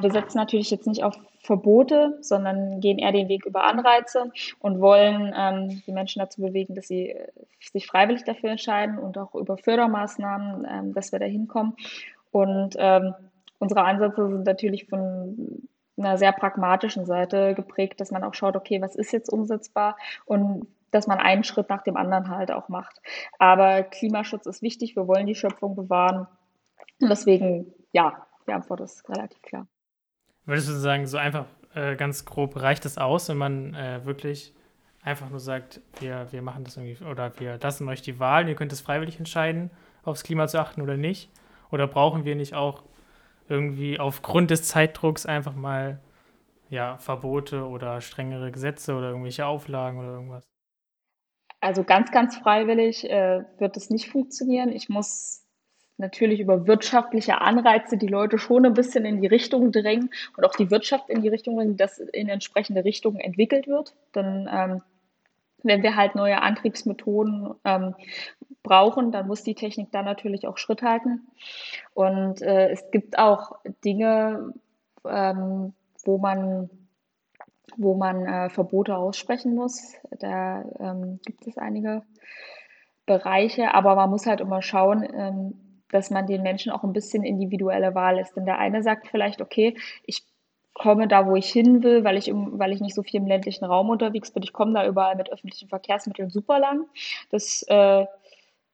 wir setzen natürlich jetzt nicht auf Verbote, sondern gehen eher den Weg über Anreize und wollen ähm, die Menschen dazu bewegen, dass sie äh, sich freiwillig dafür entscheiden und auch über Fördermaßnahmen, ähm, dass wir da hinkommen. Und ähm, unsere Ansätze sind natürlich von einer sehr pragmatischen Seite geprägt, dass man auch schaut, okay, was ist jetzt umsetzbar und dass man einen Schritt nach dem anderen halt auch macht. Aber Klimaschutz ist wichtig, wir wollen die Schöpfung bewahren. Und deswegen, ja, die Antwort ist relativ klar. Würdest du sagen, so einfach äh, ganz grob reicht es aus, wenn man äh, wirklich einfach nur sagt, wir, wir machen das irgendwie oder wir lassen euch die Wahl, ihr könnt es freiwillig entscheiden, aufs Klima zu achten oder nicht? Oder brauchen wir nicht auch irgendwie aufgrund des Zeitdrucks einfach mal ja, Verbote oder strengere Gesetze oder irgendwelche Auflagen oder irgendwas? Also ganz, ganz freiwillig äh, wird es nicht funktionieren. Ich muss natürlich über wirtschaftliche Anreize die Leute schon ein bisschen in die Richtung drängen und auch die Wirtschaft in die Richtung drängen, dass in entsprechende Richtungen entwickelt wird. Denn ähm, wenn wir halt neue Antriebsmethoden ähm, brauchen, dann muss die Technik da natürlich auch Schritt halten. Und äh, es gibt auch Dinge, ähm, wo man, wo man äh, Verbote aussprechen muss. Da ähm, gibt es einige Bereiche, aber man muss halt immer schauen, ähm, dass man den Menschen auch ein bisschen individuelle Wahl lässt. Denn der eine sagt vielleicht, okay, ich komme da, wo ich hin will, weil ich, weil ich nicht so viel im ländlichen Raum unterwegs bin. Ich komme da überall mit öffentlichen Verkehrsmitteln super lang. Das äh,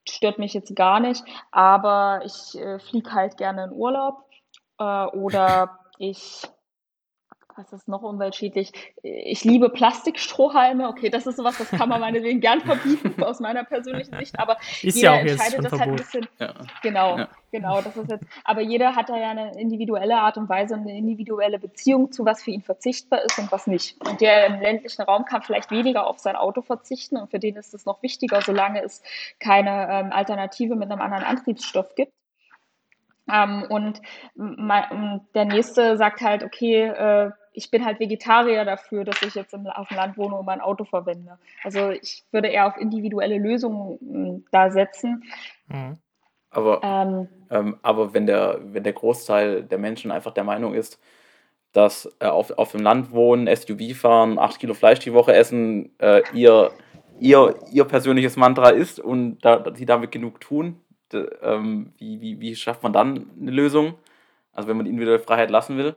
stört mich jetzt gar nicht, aber ich äh, fliege halt gerne in Urlaub äh, oder ich was ist noch umweltschädlich? Ich liebe Plastikstrohhalme. Okay, das ist sowas, das kann man meinetwegen gern verbieten aus meiner persönlichen Sicht, aber ist jeder ja auch jetzt entscheidet schon das halt ein bisschen. Ja. Genau, ja. genau, das ist jetzt. Aber jeder hat da ja eine individuelle Art und Weise und eine individuelle Beziehung zu, was für ihn verzichtbar ist und was nicht. Und der im ländlichen Raum kann vielleicht weniger auf sein Auto verzichten und für den ist es noch wichtiger, solange es keine ähm, Alternative mit einem anderen Antriebsstoff gibt. Ähm, und der nächste sagt halt, okay, äh, ich bin halt Vegetarier dafür, dass ich jetzt im, auf dem Land wohne und mein Auto verwende. Also ich würde eher auf individuelle Lösungen hm, da setzen. Mhm. Aber, ähm, ähm, aber wenn, der, wenn der Großteil der Menschen einfach der Meinung ist, dass äh, auf, auf dem Land wohnen, SUV fahren, 8 Kilo Fleisch die Woche essen, äh, ihr, ihr, ihr persönliches Mantra ist und da, sie damit genug tun, de, ähm, wie, wie, wie schafft man dann eine Lösung? Also wenn man die individuelle Freiheit lassen will?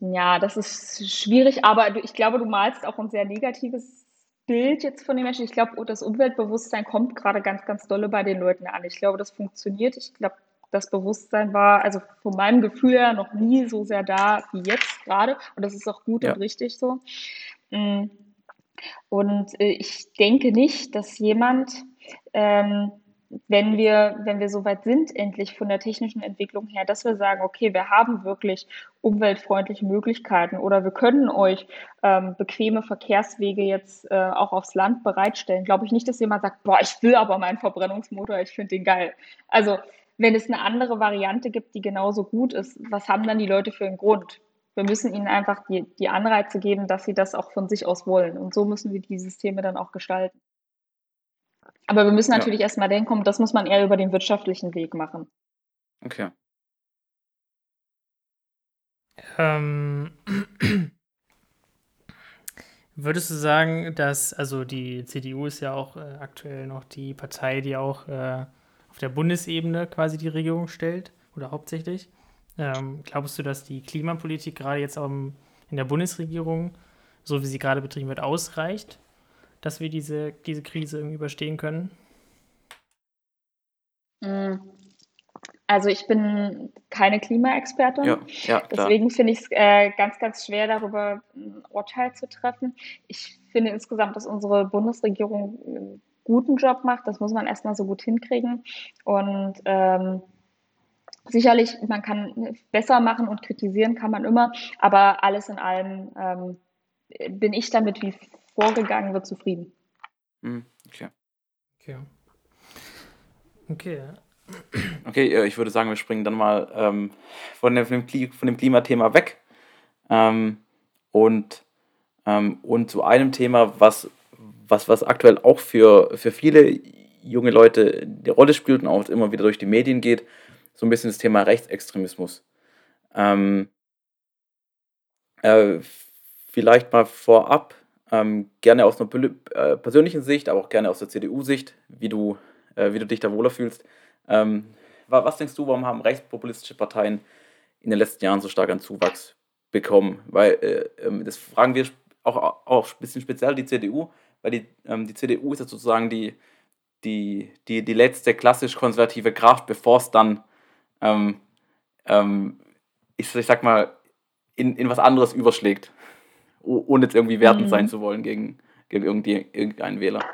Ja, das ist schwierig, aber ich glaube, du malst auch ein sehr negatives Bild jetzt von den Menschen. Ich glaube, das Umweltbewusstsein kommt gerade ganz, ganz dolle bei den Leuten an. Ich glaube, das funktioniert. Ich glaube, das Bewusstsein war, also von meinem Gefühl her, noch nie so sehr da wie jetzt gerade. Und das ist auch gut ja. und richtig so. Mm. Und äh, ich denke nicht, dass jemand ähm, wenn wir, wenn wir so weit sind, endlich von der technischen Entwicklung her, dass wir sagen, okay, wir haben wirklich umweltfreundliche Möglichkeiten oder wir können euch ähm, bequeme Verkehrswege jetzt äh, auch aufs Land bereitstellen, glaube ich nicht, dass jemand sagt, boah, ich will aber meinen Verbrennungsmotor, ich finde den geil. Also wenn es eine andere Variante gibt, die genauso gut ist, was haben dann die Leute für einen Grund? Wir müssen ihnen einfach die, die Anreize geben, dass sie das auch von sich aus wollen. Und so müssen wir die Systeme dann auch gestalten. Aber wir müssen natürlich ja. erstmal denken, das muss man eher über den wirtschaftlichen Weg machen. Okay. Ähm, würdest du sagen, dass, also die CDU ist ja auch äh, aktuell noch die Partei, die auch äh, auf der Bundesebene quasi die Regierung stellt oder hauptsächlich. Ähm, glaubst du, dass die Klimapolitik gerade jetzt auch in der Bundesregierung, so wie sie gerade betrieben wird, ausreicht? Dass wir diese, diese Krise irgendwie überstehen können? Mm. Also ich bin keine Klimaexpertin, ja, ja, deswegen finde ich es äh, ganz, ganz schwer, darüber ein Urteil zu treffen. Ich finde insgesamt, dass unsere Bundesregierung einen guten Job macht. Das muss man erstmal so gut hinkriegen. Und ähm, sicherlich, man kann besser machen und kritisieren kann man immer, aber alles in allem ähm, bin ich damit wie vorgegangen wird, zufrieden. Hm, okay. Okay. Okay. Okay, äh, ich würde sagen, wir springen dann mal ähm, von, dem, von dem Klimathema weg ähm, und, ähm, und zu einem Thema, was, was, was aktuell auch für, für viele junge Leute die Rolle spielt und auch immer wieder durch die Medien geht, so ein bisschen das Thema Rechtsextremismus. Ähm, äh, vielleicht mal vorab, ähm, gerne aus einer äh, persönlichen Sicht, aber auch gerne aus der CDU-Sicht, wie, du, äh, wie du dich da wohler fühlst. Ähm, was denkst du, warum haben rechtspopulistische Parteien in den letzten Jahren so stark an Zuwachs bekommen? Weil äh, ähm, das fragen wir auch, auch ein bisschen speziell die CDU, weil die, ähm, die CDU ist ja sozusagen die, die, die, die letzte klassisch konservative Kraft, bevor es dann, ähm, ähm, ich, ich sag mal, in, in was anderes überschlägt ohne jetzt irgendwie wertend mhm. sein zu wollen gegen, gegen irgendeinen Wähler?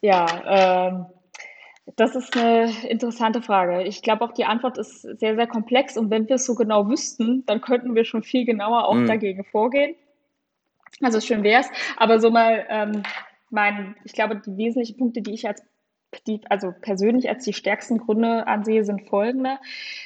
Ja, ähm, das ist eine interessante Frage. Ich glaube auch die Antwort ist sehr, sehr komplex und wenn wir es so genau wüssten, dann könnten wir schon viel genauer auch mhm. dagegen vorgehen. Also schön wäre es, aber so mal ähm, mein, ich glaube, die wesentlichen Punkte, die ich als die, also persönlich als die stärksten Gründe ansehe, sind folgende.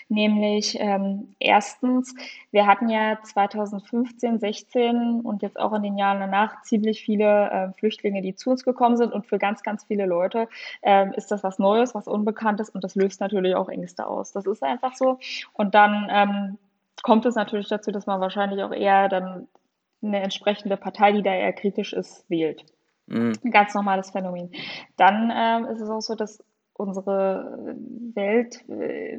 Nämlich ähm, erstens, wir hatten ja 2015, 16 und jetzt auch in den Jahren danach ziemlich viele äh, Flüchtlinge, die zu uns gekommen sind. Und für ganz, ganz viele Leute ähm, ist das was Neues, was Unbekanntes und das löst natürlich auch Ängste aus. Das ist einfach so. Und dann ähm, kommt es natürlich dazu, dass man wahrscheinlich auch eher dann eine entsprechende Partei, die da eher kritisch ist, wählt. Mhm. Ein ganz normales Phänomen. Dann ähm, ist es auch so, dass unsere Welt äh,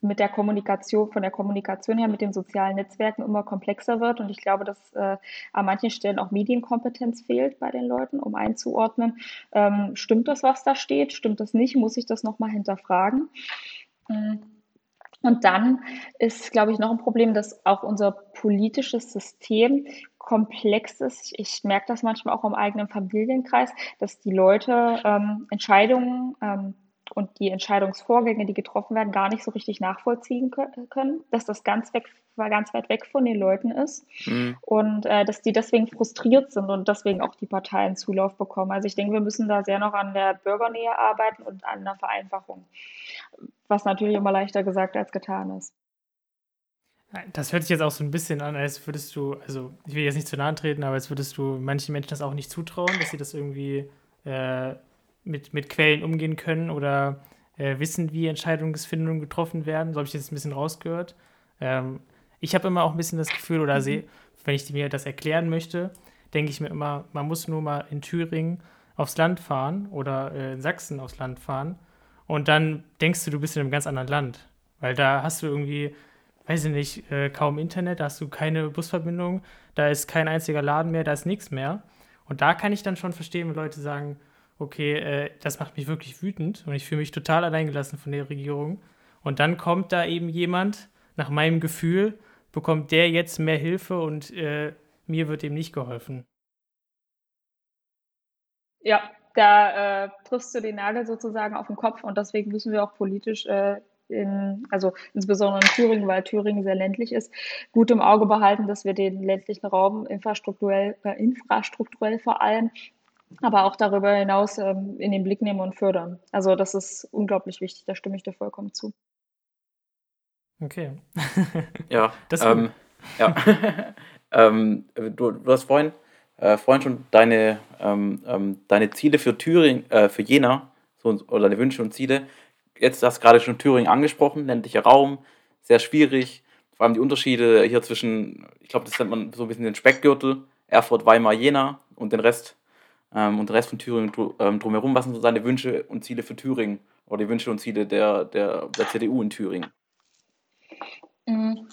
mit der Kommunikation, von der Kommunikation her mit den sozialen Netzwerken immer komplexer wird. Und ich glaube, dass äh, an manchen Stellen auch Medienkompetenz fehlt bei den Leuten, um einzuordnen, ähm, stimmt das, was da steht, stimmt das nicht, muss ich das nochmal hinterfragen. Mhm. Und dann ist, glaube ich, noch ein Problem, dass auch unser politisches System komplex ist. Ich merke das manchmal auch im eigenen Familienkreis, dass die Leute ähm, Entscheidungen ähm, und die Entscheidungsvorgänge, die getroffen werden, gar nicht so richtig nachvollziehen können, dass das ganz weg, ganz weit weg von den Leuten ist mhm. und äh, dass die deswegen frustriert sind und deswegen auch die Parteien Zulauf bekommen. Also ich denke, wir müssen da sehr noch an der Bürgernähe arbeiten und an der Vereinfachung, was natürlich immer leichter gesagt als getan ist. Das hört sich jetzt auch so ein bisschen an, als würdest du, also ich will jetzt nicht zu nahe treten, aber als würdest du manchen Menschen das auch nicht zutrauen, dass sie das irgendwie äh, mit, mit Quellen umgehen können oder äh, wissen, wie Entscheidungsfindungen getroffen werden. So habe ich jetzt ein bisschen rausgehört. Ähm, ich habe immer auch ein bisschen das Gefühl, oder sehe, wenn ich mir das erklären möchte, denke ich mir immer, man muss nur mal in Thüringen aufs Land fahren oder äh, in Sachsen aufs Land fahren und dann denkst du, du bist in einem ganz anderen Land. Weil da hast du irgendwie, weiß ich nicht, äh, kaum Internet, da hast du keine Busverbindung, da ist kein einziger Laden mehr, da ist nichts mehr. Und da kann ich dann schon verstehen, wenn Leute sagen, okay, äh, das macht mich wirklich wütend und ich fühle mich total alleingelassen von der Regierung. Und dann kommt da eben jemand, nach meinem Gefühl, bekommt der jetzt mehr Hilfe und äh, mir wird ihm nicht geholfen. Ja, da äh, triffst du den Nagel sozusagen auf den Kopf und deswegen müssen wir auch politisch äh, in, also insbesondere in Thüringen, weil Thüringen sehr ländlich ist, gut im Auge behalten, dass wir den ländlichen Raum infrastrukturell, äh, infrastrukturell vor allem aber auch darüber hinaus ähm, in den Blick nehmen und fördern. Also das ist unglaublich wichtig, da stimme ich dir vollkommen zu. Okay. ja, das ähm, ja. ähm, du, du, hast vorhin, äh, vorhin schon deine, ähm, ähm, deine Ziele für Thüringen, äh, für Jena so, oder deine Wünsche und Ziele. Jetzt hast du gerade schon Thüringen angesprochen, ländlicher Raum, sehr schwierig. Vor allem die Unterschiede hier zwischen, ich glaube, das nennt man so ein bisschen den Speckgürtel, Erfurt, Weimar, Jena und den Rest ähm, und der Rest von Thüringen ähm, drumherum. Was sind so seine Wünsche und Ziele für Thüringen oder die Wünsche und Ziele der, der, der CDU in Thüringen? Mhm.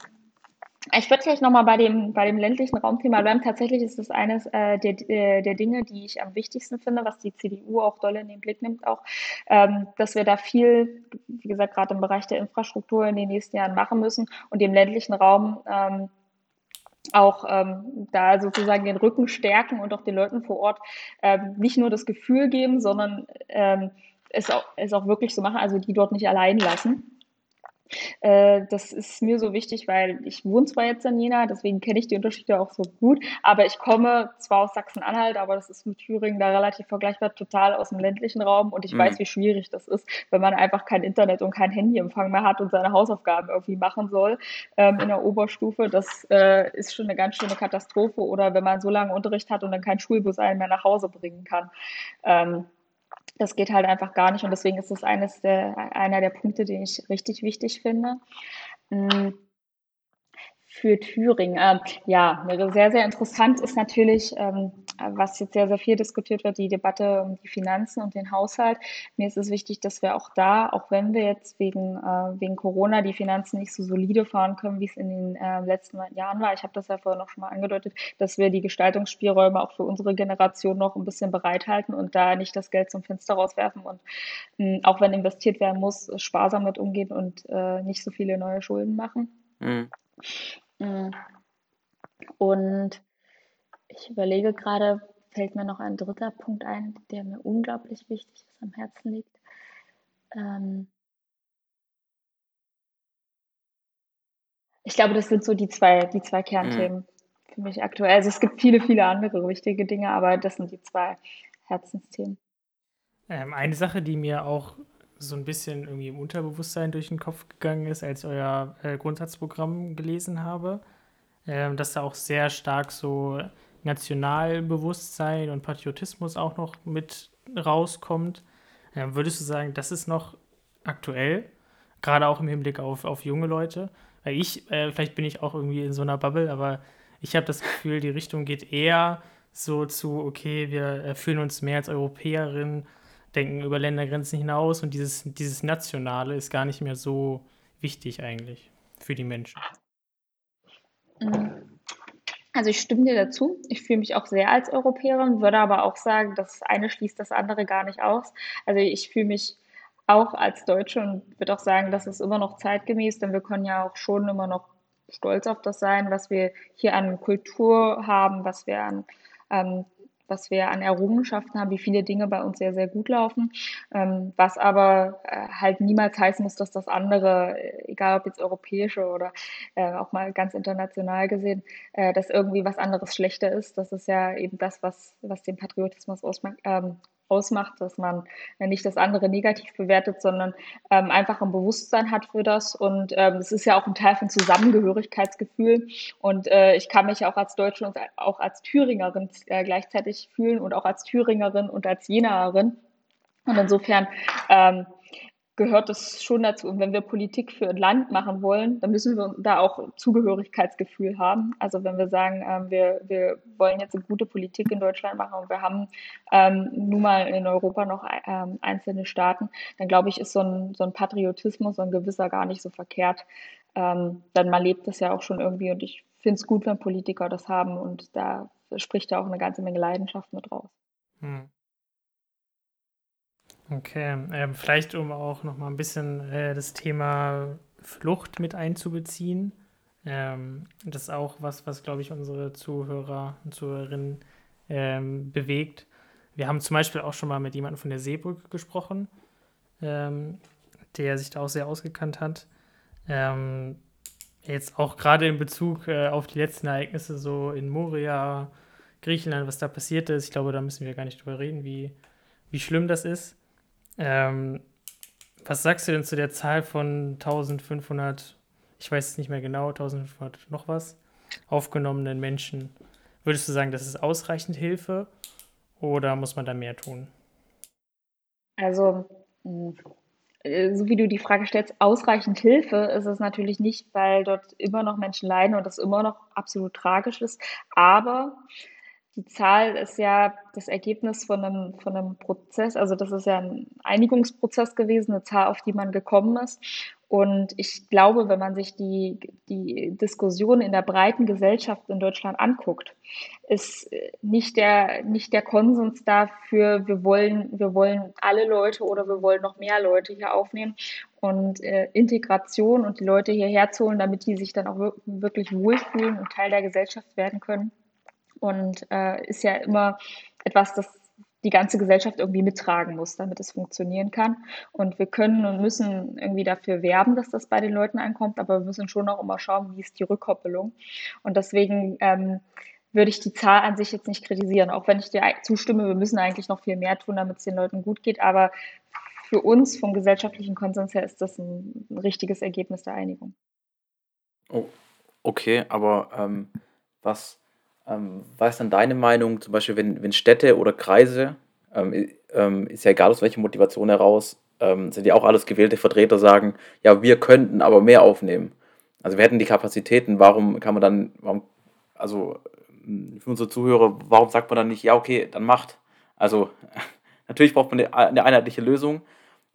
Ich würde gleich nochmal bei dem, bei dem ländlichen Raumthema bleiben. Tatsächlich ist es eines äh, der, äh, der Dinge, die ich am wichtigsten finde, was die CDU auch doll in den Blick nimmt, auch, ähm, dass wir da viel, wie gesagt, gerade im Bereich der Infrastruktur in den nächsten Jahren machen müssen und dem ländlichen Raum ähm, auch ähm, da sozusagen den Rücken stärken und auch den Leuten vor Ort ähm, nicht nur das Gefühl geben, sondern ähm, es, auch, es auch wirklich so machen, also die dort nicht allein lassen. Äh, das ist mir so wichtig, weil ich wohne zwar jetzt in Jena, deswegen kenne ich die Unterschiede auch so gut, aber ich komme zwar aus Sachsen-Anhalt, aber das ist mit Thüringen da relativ vergleichbar, total aus dem ländlichen Raum und ich mhm. weiß, wie schwierig das ist, wenn man einfach kein Internet und kein Handyempfang mehr hat und seine Hausaufgaben irgendwie machen soll ähm, in der Oberstufe. Das äh, ist schon eine ganz schöne Katastrophe oder wenn man so lange Unterricht hat und dann kein Schulbus einen mehr nach Hause bringen kann. Ähm, das geht halt einfach gar nicht und deswegen ist das eines der, einer der Punkte, den ich richtig wichtig finde. Mm, für Thüringen. Ähm, ja, sehr, sehr interessant ist natürlich, ähm, was jetzt sehr, sehr viel diskutiert wird, die Debatte um die Finanzen und den Haushalt. Mir ist es wichtig, dass wir auch da, auch wenn wir jetzt wegen, äh, wegen Corona die Finanzen nicht so solide fahren können, wie es in den äh, letzten Jahren war, ich habe das ja vorher noch schon mal angedeutet, dass wir die Gestaltungsspielräume auch für unsere Generation noch ein bisschen bereithalten und da nicht das Geld zum Fenster rauswerfen und mh, auch wenn investiert werden muss, sparsam mit umgehen und äh, nicht so viele neue Schulden machen. Mhm. Mm. Und ich überlege gerade, fällt mir noch ein dritter Punkt ein, der mir unglaublich wichtig ist, am Herzen liegt. Ähm ich glaube, das sind so die zwei, die zwei Kernthemen mhm. für mich aktuell. Also es gibt viele, viele andere wichtige Dinge, aber das sind die zwei Herzensthemen. Ähm, eine Sache, die mir auch so ein bisschen irgendwie im Unterbewusstsein durch den Kopf gegangen ist, als euer äh, Grundsatzprogramm gelesen habe, äh, dass da auch sehr stark so Nationalbewusstsein und Patriotismus auch noch mit rauskommt. Äh, würdest du sagen, das ist noch aktuell, gerade auch im Hinblick auf, auf junge Leute? Weil ich, äh, vielleicht bin ich auch irgendwie in so einer Bubble, aber ich habe das Gefühl, die Richtung geht eher so zu, okay, wir äh, fühlen uns mehr als Europäerin denken über Ländergrenzen hinaus und dieses, dieses Nationale ist gar nicht mehr so wichtig eigentlich für die Menschen. Mhm. Also ich stimme dir dazu. Ich fühle mich auch sehr als Europäerin, würde aber auch sagen, das eine schließt das andere gar nicht aus. Also ich fühle mich auch als Deutsche und würde auch sagen, das ist immer noch zeitgemäß, denn wir können ja auch schon immer noch stolz auf das sein, was wir hier an Kultur haben, was wir an ähm, was wir an Errungenschaften haben, wie viele Dinge bei uns sehr, sehr gut laufen, ähm, was aber äh, halt niemals heißen muss, dass das andere, äh, egal ob jetzt europäische oder äh, auch mal ganz international gesehen, äh, dass irgendwie was anderes schlechter ist. Das ist ja eben das, was, was den Patriotismus ausmacht, ähm, ausmacht, dass man nicht das andere negativ bewertet, sondern ähm, einfach ein Bewusstsein hat für das. Und ähm, es ist ja auch ein Teil von Zusammengehörigkeitsgefühl. Und äh, ich kann mich auch als Deutsche und auch als Thüringerin äh, gleichzeitig fühlen und auch als Thüringerin und als Jenaerin. Und insofern ähm, gehört das schon dazu. Und wenn wir Politik für ein Land machen wollen, dann müssen wir da auch Zugehörigkeitsgefühl haben. Also wenn wir sagen, ähm, wir, wir wollen jetzt eine gute Politik in Deutschland machen und wir haben ähm, nun mal in Europa noch ähm, einzelne Staaten, dann glaube ich, ist so ein, so ein Patriotismus, so ein gewisser gar nicht so verkehrt. Ähm, denn man lebt das ja auch schon irgendwie und ich finde es gut, wenn Politiker das haben und da spricht ja auch eine ganze Menge Leidenschaft mit raus. Hm. Okay, ähm, vielleicht um auch noch mal ein bisschen äh, das Thema Flucht mit einzubeziehen. Ähm, das ist auch was, was, glaube ich, unsere Zuhörer und Zuhörerinnen ähm, bewegt. Wir haben zum Beispiel auch schon mal mit jemandem von der Seebrücke gesprochen, ähm, der sich da auch sehr ausgekannt hat. Ähm, jetzt auch gerade in Bezug äh, auf die letzten Ereignisse so in Moria, Griechenland, was da passiert ist. Ich glaube, da müssen wir gar nicht drüber reden, wie, wie schlimm das ist. Ähm, was sagst du denn zu der Zahl von 1500, ich weiß es nicht mehr genau, 1500 noch was, aufgenommenen Menschen? Würdest du sagen, das ist ausreichend Hilfe oder muss man da mehr tun? Also, hm, so wie du die Frage stellst, ausreichend Hilfe ist es natürlich nicht, weil dort immer noch Menschen leiden und das immer noch absolut tragisch ist. Aber die Zahl ist ja das Ergebnis von einem, von einem Prozess, also das ist ja ein Einigungsprozess gewesen, eine Zahl, auf die man gekommen ist. Und ich glaube, wenn man sich die, die Diskussion in der breiten Gesellschaft in Deutschland anguckt, ist nicht der, nicht der Konsens dafür, wir wollen, wir wollen alle Leute oder wir wollen noch mehr Leute hier aufnehmen und äh, Integration und die Leute hierher zu holen, damit die sich dann auch wirklich wohlfühlen und Teil der Gesellschaft werden können und äh, ist ja immer etwas, das die ganze Gesellschaft irgendwie mittragen muss, damit es funktionieren kann. Und wir können und müssen irgendwie dafür werben, dass das bei den Leuten ankommt, aber wir müssen schon auch immer schauen, wie ist die Rückkoppelung. Und deswegen ähm, würde ich die Zahl an sich jetzt nicht kritisieren, auch wenn ich dir zustimme, wir müssen eigentlich noch viel mehr tun, damit es den Leuten gut geht. Aber für uns vom gesellschaftlichen Konsens her ist das ein, ein richtiges Ergebnis der Einigung. Oh, okay, aber ähm, was ähm, was ist dann deine Meinung, zum Beispiel, wenn, wenn Städte oder Kreise, ähm, ähm, ist ja egal aus welcher Motivation heraus, ähm, sind ja auch alles gewählte Vertreter, sagen, ja, wir könnten aber mehr aufnehmen. Also wir hätten die Kapazitäten, warum kann man dann, warum, also ähm, für unsere Zuhörer, warum sagt man dann nicht, ja, okay, dann macht. Also natürlich braucht man eine, eine einheitliche Lösung,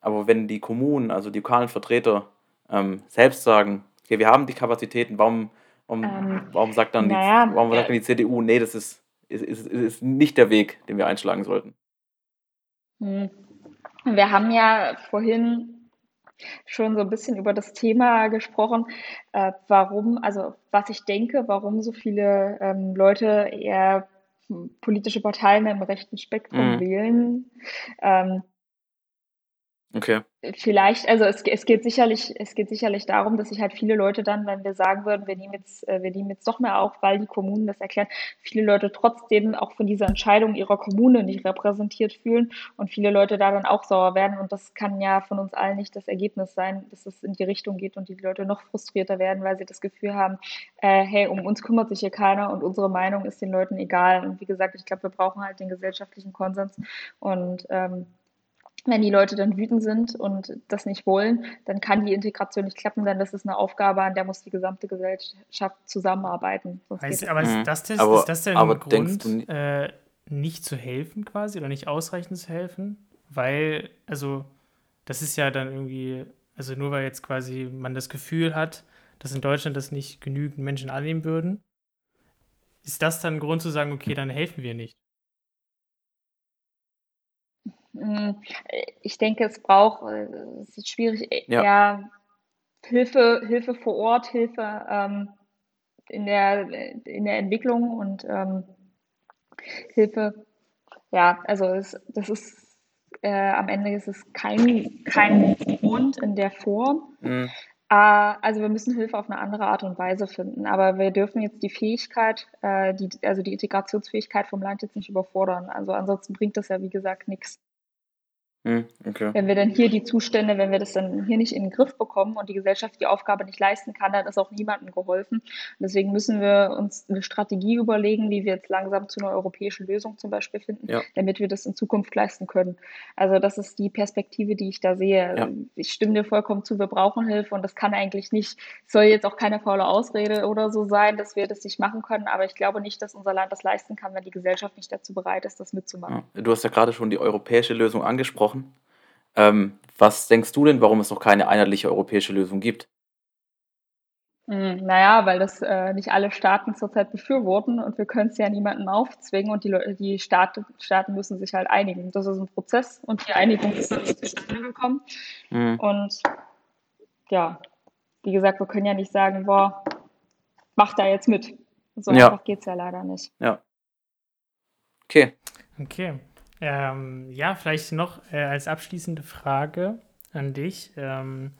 aber wenn die Kommunen, also die lokalen Vertreter ähm, selbst sagen, okay, wir haben die Kapazitäten, warum Warum, ähm, warum sagt dann naja, die, warum sagt dann die CDU, nee, das ist, ist, ist, ist nicht der Weg, den wir einschlagen sollten? Hm. Wir haben ja vorhin schon so ein bisschen über das Thema gesprochen, äh, warum, also was ich denke, warum so viele ähm, Leute eher politische Parteien im rechten Spektrum mhm. wählen. Ähm, Okay. Vielleicht, also es, es geht sicherlich, es geht sicherlich darum, dass sich halt viele Leute dann, wenn wir sagen würden, wir nehmen jetzt, äh, wir nehmen jetzt doch mehr auf, weil die Kommunen das erklären, viele Leute trotzdem auch von dieser Entscheidung ihrer Kommune nicht repräsentiert fühlen und viele Leute da dann auch sauer werden. Und das kann ja von uns allen nicht das Ergebnis sein, dass es in die Richtung geht und die Leute noch frustrierter werden, weil sie das Gefühl haben, äh, hey, um uns kümmert sich hier keiner und unsere Meinung ist den Leuten egal. Und wie gesagt, ich glaube, wir brauchen halt den gesellschaftlichen Konsens und ähm, wenn die Leute dann wütend sind und das nicht wollen, dann kann die Integration nicht klappen, denn das ist eine Aufgabe, an der muss die gesamte Gesellschaft zusammenarbeiten. Heißt, aber ist das, das, aber, ist das denn ein Grund, äh, nicht zu helfen quasi oder nicht ausreichend zu helfen? weil, also, das ist ja dann irgendwie, also nur weil jetzt quasi man das Gefühl hat, dass in Deutschland das nicht genügend Menschen annehmen würden, ist das dann ein Grund zu sagen, okay, dann helfen wir nicht? Hm, ich denke, es braucht, äh, es ist schwierig, äh, ja. eher Hilfe, Hilfe vor Ort, Hilfe ähm, in, der, in der Entwicklung und ähm, Hilfe. Ja, also es, das ist äh, am Ende ist es kein, kein Grund in der Form. Mhm. Äh, also wir müssen Hilfe auf eine andere Art und Weise finden. Aber wir dürfen jetzt die Fähigkeit, äh, die, also die Integrationsfähigkeit vom Land jetzt nicht überfordern. Also ansonsten bringt das ja, wie gesagt, nichts. Hm, okay. Wenn wir dann hier die Zustände, wenn wir das dann hier nicht in den Griff bekommen und die Gesellschaft die Aufgabe nicht leisten kann, dann ist auch niemandem geholfen. Und deswegen müssen wir uns eine Strategie überlegen, wie wir jetzt langsam zu einer europäischen Lösung zum Beispiel finden, ja. damit wir das in Zukunft leisten können. Also das ist die Perspektive, die ich da sehe. Ja. Ich stimme dir vollkommen zu, wir brauchen Hilfe und das kann eigentlich nicht, soll jetzt auch keine faule Ausrede oder so sein, dass wir das nicht machen können, aber ich glaube nicht, dass unser Land das leisten kann, wenn die Gesellschaft nicht dazu bereit ist, das mitzumachen. Ja. Du hast ja gerade schon die europäische Lösung angesprochen gesprochen. Ähm, was denkst du denn, warum es noch keine einheitliche europäische Lösung gibt? Hm, naja, weil das äh, nicht alle Staaten zurzeit befürworten und wir können es ja niemandem aufzwingen und die, die Staaten, Staaten müssen sich halt einigen. Das ist ein Prozess und die Einigung ist dann zustande gekommen. Mhm. Und ja, wie gesagt, wir können ja nicht sagen, boah, mach da jetzt mit. So ja. einfach geht es ja leider nicht. Ja. Okay. Okay. Ähm, ja, vielleicht noch äh, als abschließende Frage an dich. Ähm,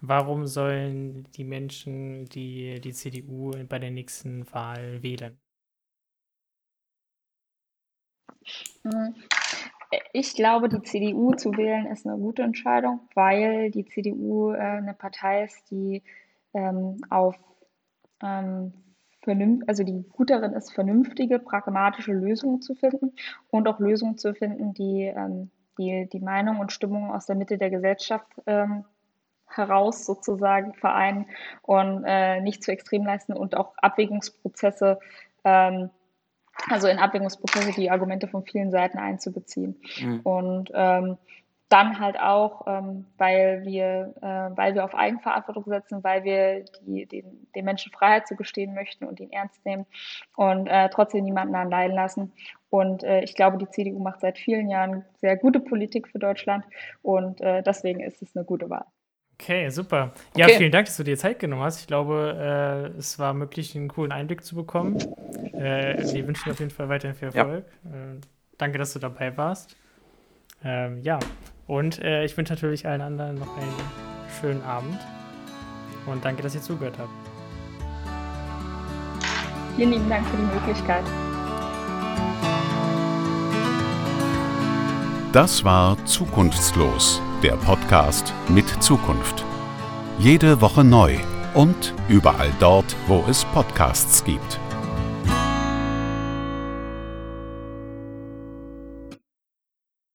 warum sollen die Menschen die, die CDU bei der nächsten Wahl wählen? Hm. Ich glaube, die CDU zu wählen ist eine gute Entscheidung, weil die CDU äh, eine Partei ist, die ähm, auf ähm, also die gut darin ist, vernünftige, pragmatische Lösungen zu finden und auch Lösungen zu finden, die ähm, die, die Meinung und Stimmung aus der Mitte der Gesellschaft ähm, heraus sozusagen vereinen und äh, nicht zu extrem leisten und auch Abwägungsprozesse, ähm, also in Abwägungsprozesse die Argumente von vielen Seiten einzubeziehen. Mhm. Und ähm, dann halt auch, ähm, weil wir, äh, weil wir auf Eigenverantwortung setzen, weil wir die, den, den Menschen Freiheit zugestehen möchten und ihn ernst nehmen und äh, trotzdem niemanden allein lassen. Und äh, ich glaube, die CDU macht seit vielen Jahren sehr gute Politik für Deutschland und äh, deswegen ist es eine gute Wahl. Okay, super. Ja, okay. vielen Dank, dass du dir Zeit genommen hast. Ich glaube, äh, es war möglich, einen coolen Einblick zu bekommen. Äh, wir wünschen dir auf jeden Fall weiterhin viel Erfolg. Ja. Äh, danke, dass du dabei warst. Ähm, ja, und äh, ich wünsche natürlich allen anderen noch einen schönen Abend. Und danke, dass ihr zugehört habt. Vielen lieben Dank für die Möglichkeit. Das war Zukunftslos, der Podcast mit Zukunft. Jede Woche neu und überall dort, wo es Podcasts gibt.